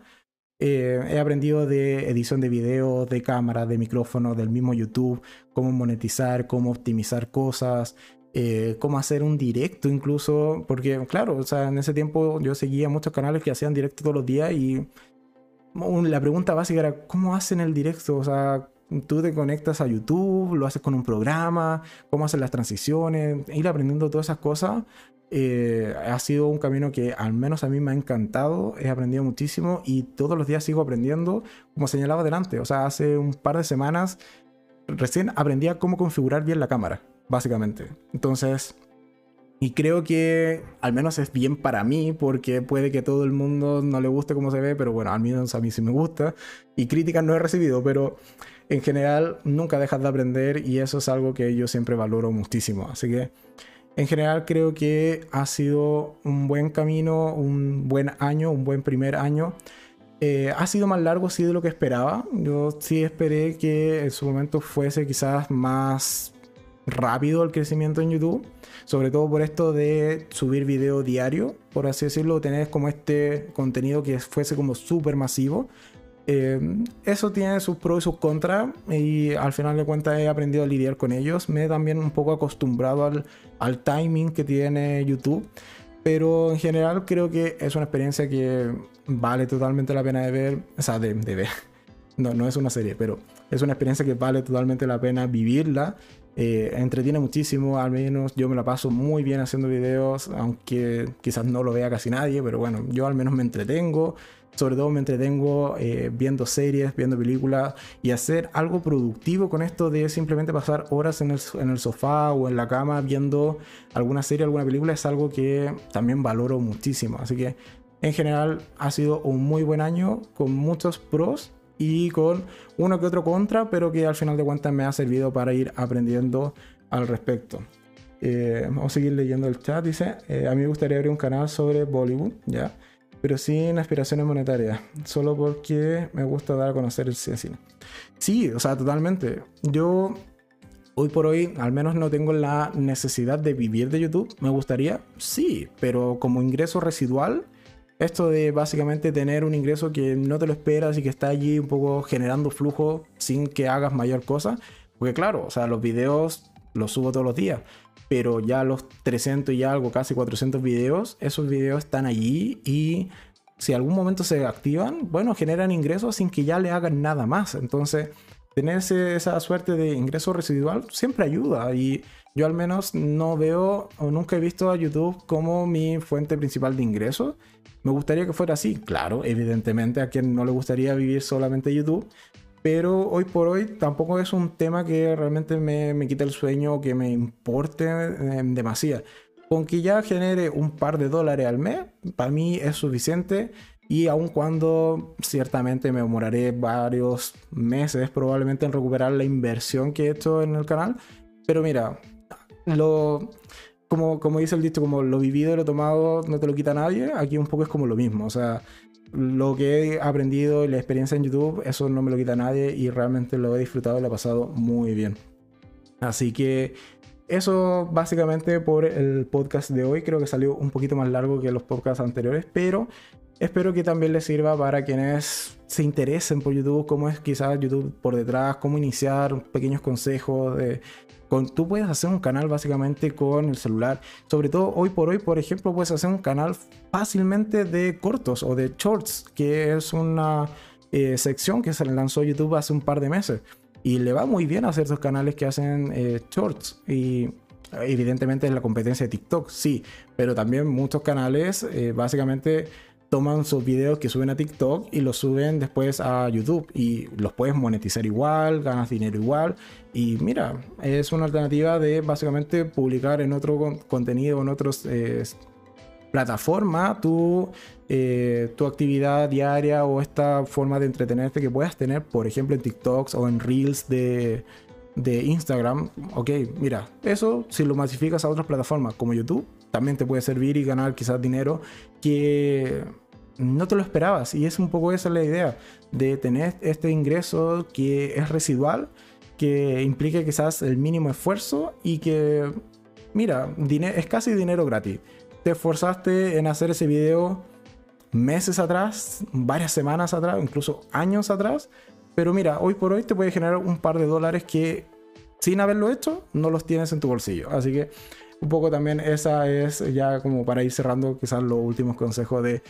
Eh, he aprendido de edición de video, de cámara, de micrófono, del mismo YouTube, cómo monetizar, cómo optimizar cosas, eh, cómo hacer un directo incluso, porque claro, o sea, en ese tiempo yo seguía muchos canales que hacían directo todos los días y la pregunta básica era, ¿cómo hacen el directo? O sea, tú te conectas a YouTube, lo haces con un programa, cómo hacen las transiciones, ir aprendiendo todas esas cosas eh, ha sido un camino que al menos a mí me ha encantado, he aprendido muchísimo y todos los días sigo aprendiendo, como señalaba delante, o sea, hace un par de semanas recién aprendí a cómo configurar bien la cámara, básicamente. Entonces, y creo que al menos es bien para mí, porque puede que todo el mundo no le guste cómo se ve, pero bueno, al menos a mí sí me gusta. Y críticas no he recibido, pero en general nunca dejas de aprender y eso es algo que yo siempre valoro muchísimo. Así que en general creo que ha sido un buen camino, un buen año, un buen primer año. Eh, ha sido más largo, de lo que esperaba. Yo sí esperé que en su momento fuese quizás más rápido el crecimiento en YouTube. Sobre todo por esto de subir video diario, por así decirlo, tener como este contenido que fuese como súper masivo. Eh, eso tiene sus pros y sus contras y al final de cuentas he aprendido a lidiar con ellos. Me he también un poco acostumbrado al, al timing que tiene YouTube. Pero en general creo que es una experiencia que vale totalmente la pena de ver. O sea, de, ver. No, no es una serie, pero es una experiencia que vale totalmente la pena vivirla. Eh, entretiene muchísimo, al menos yo me la paso muy bien haciendo videos, aunque quizás no lo vea casi nadie, pero bueno, yo al menos me entretengo sobre todo me entretengo eh, viendo series, viendo películas y hacer algo productivo con esto de simplemente pasar horas en el, en el, sofá o en la cama viendo alguna serie, alguna película es algo que también valoro muchísimo. Así que en general ha sido un muy buen año con muchos pros y con uno que otro contra, pero que al final de cuentas me ha servido para ir aprendiendo al respecto. Eh, vamos a seguir leyendo el chat. Dice, eh, a mí me gustaría abrir un canal sobre Bollywood, ¿ya? Pero sin aspiraciones monetarias, solo porque me gusta dar a conocer el cine. Sí, o sea, totalmente. Yo hoy por hoy al menos no tengo la necesidad de vivir de YouTube. Me gustaría, sí, pero como ingreso residual, esto de básicamente tener un ingreso que no te lo esperas y que está allí un poco generando flujo sin que hagas mayor cosa. Porque claro, o sea, los videos los subo todos los días pero ya los 300 y algo, casi 400 videos, esos videos están allí y si algún momento se activan, bueno, generan ingresos sin que ya le hagan nada más. Entonces, tener esa suerte de ingreso residual siempre ayuda y yo al menos no veo o nunca he visto a YouTube como mi fuente principal de ingresos. Me gustaría que fuera así, claro, evidentemente a quien no le gustaría vivir solamente YouTube, pero hoy por hoy tampoco es un tema que realmente me, me quite el sueño o que me importe eh, demasiado. Con que ya genere un par de dólares al mes, para mí es suficiente. Y aun cuando ciertamente me demoraré varios meses probablemente en recuperar la inversión que he hecho en el canal. Pero mira, lo, como, como dice el dicho, como lo vivido y lo tomado no te lo quita nadie, aquí un poco es como lo mismo. O sea, lo que he aprendido y la experiencia en YouTube, eso no me lo quita nadie y realmente lo he disfrutado y lo he pasado muy bien. Así que eso básicamente por el podcast de hoy. Creo que salió un poquito más largo que los podcasts anteriores, pero espero que también les sirva para quienes se interesen por YouTube, cómo es quizás YouTube por detrás, cómo iniciar, pequeños consejos de tú puedes hacer un canal básicamente con el celular. Sobre todo hoy por hoy, por ejemplo, puedes hacer un canal fácilmente de cortos o de shorts, que es una eh, sección que se lanzó YouTube hace un par de meses. Y le va muy bien a ciertos canales que hacen eh, shorts. Y evidentemente es la competencia de TikTok, sí. Pero también muchos canales eh, básicamente toman sus videos que suben a TikTok y los suben después a YouTube y los puedes monetizar igual, ganas dinero igual y mira, es una alternativa de básicamente publicar en otro contenido, en otras eh, tu, eh, tu actividad diaria o esta forma de entretenerte que puedas tener, por ejemplo, en TikToks o en Reels de, de Instagram. Ok, mira, eso si lo masificas a otras plataformas como YouTube, también te puede servir y ganar quizás dinero que no te lo esperabas. Y es un poco esa la idea, de tener este ingreso que es residual, que implica quizás el mínimo esfuerzo y que, mira, es casi dinero gratis. Te esforzaste en hacer ese video meses atrás, varias semanas atrás, incluso años atrás, pero mira, hoy por hoy te puede generar un par de dólares que sin haberlo hecho no los tienes en tu bolsillo. Así que un poco también esa es ya como para ir cerrando quizás los últimos consejos de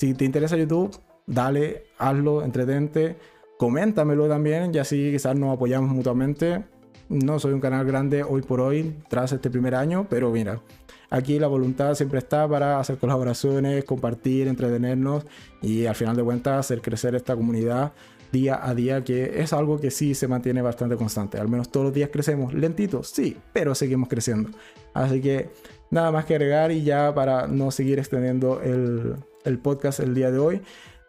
si te interesa YouTube, dale, hazlo, entretente, coméntamelo también y así quizás nos apoyamos mutuamente. No soy un canal grande hoy por hoy, tras este primer año, pero mira, aquí la voluntad siempre está para hacer colaboraciones, compartir, entretenernos y al final de cuentas hacer crecer esta comunidad día a día, que es algo que sí se mantiene bastante constante. Al menos todos los días crecemos, lentito, sí, pero seguimos creciendo. Así que nada más que agregar y ya para no seguir extendiendo el, el podcast el día de hoy.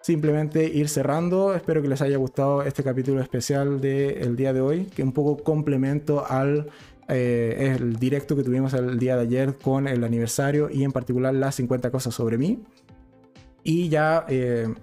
Simplemente ir cerrando. Espero que les haya gustado este capítulo especial del día de hoy, que un poco complemento al eh, el directo que tuvimos el día de ayer con el aniversario y en particular las 50 cosas sobre mí. Y ya, eh,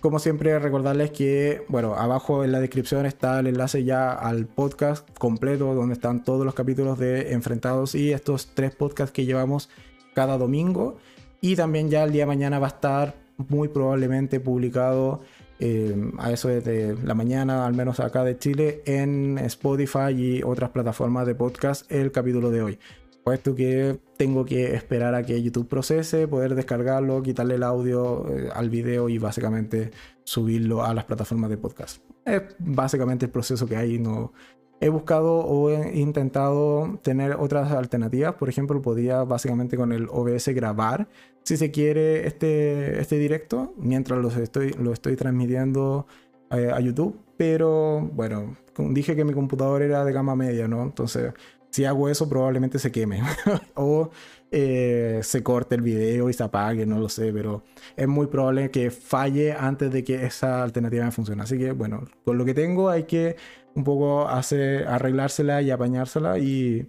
como siempre, recordarles que, bueno, abajo en la descripción está el enlace ya al podcast completo donde están todos los capítulos de Enfrentados y estos tres podcasts que llevamos cada domingo. Y también ya el día de mañana va a estar muy probablemente publicado eh, a eso de la mañana, al menos acá de Chile, en Spotify y otras plataformas de podcast el capítulo de hoy. Puesto que tengo que esperar a que YouTube procese, poder descargarlo, quitarle el audio eh, al video y básicamente subirlo a las plataformas de podcast. Es básicamente el proceso que hay. No, he buscado o he intentado tener otras alternativas. Por ejemplo, podría básicamente con el OBS grabar, si se quiere, este, este directo mientras lo estoy, lo estoy transmitiendo eh, a YouTube. Pero bueno, dije que mi computador era de gama media, ¿no? Entonces, si hago eso, probablemente se queme. o eh, se corte el video y se apague, no lo sé, pero es muy probable que falle antes de que esa alternativa me funcione. Así que bueno, con lo que tengo hay que un poco hacer, arreglársela y apañársela y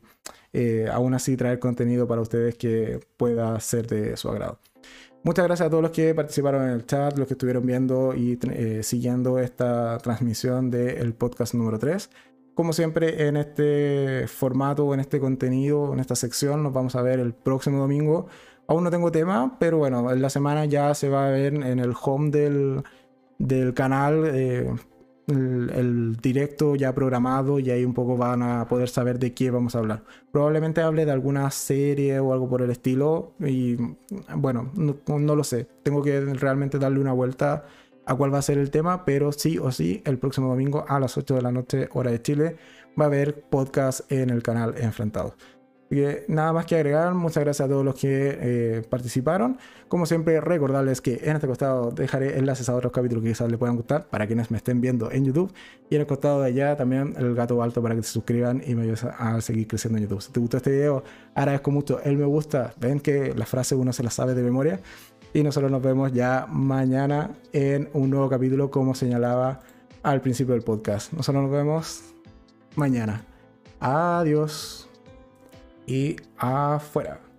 eh, aún así traer contenido para ustedes que pueda ser de su agrado. Muchas gracias a todos los que participaron en el chat, los que estuvieron viendo y eh, siguiendo esta transmisión del podcast número 3. Como siempre, en este formato, en este contenido, en esta sección, nos vamos a ver el próximo domingo. Aún no tengo tema, pero bueno, en la semana ya se va a ver en el home del, del canal eh, el, directo ya programado y ahí un poco van a poder saber de qué vamos a hablar. Probablemente hable de alguna serie o algo por el estilo y bueno, no, no lo sé. Tengo que realmente darle una vuelta a cuál va a ser el tema, pero sí o sí, el próximo domingo a las 8 de la noche, hora de Chile, va a haber podcast en el canal Enfrentados nada más que agregar, muchas gracias a todos los que eh, participaron. Como siempre, recordarles que en este costado dejaré enlaces a otros capítulos que quizás les puedan gustar para quienes me estén viendo en YouTube. Y en el costado de allá también el gato alto para que se suscriban y me ayuden a seguir creciendo en YouTube. Si te gustó este video, agradezco mucho el me gusta. Ven que la frase uno se la sabe de memoria. Y nosotros nos vemos ya mañana en un nuevo capítulo, como señalaba al principio del podcast. Nosotros nos vemos mañana. Adiós y afuera.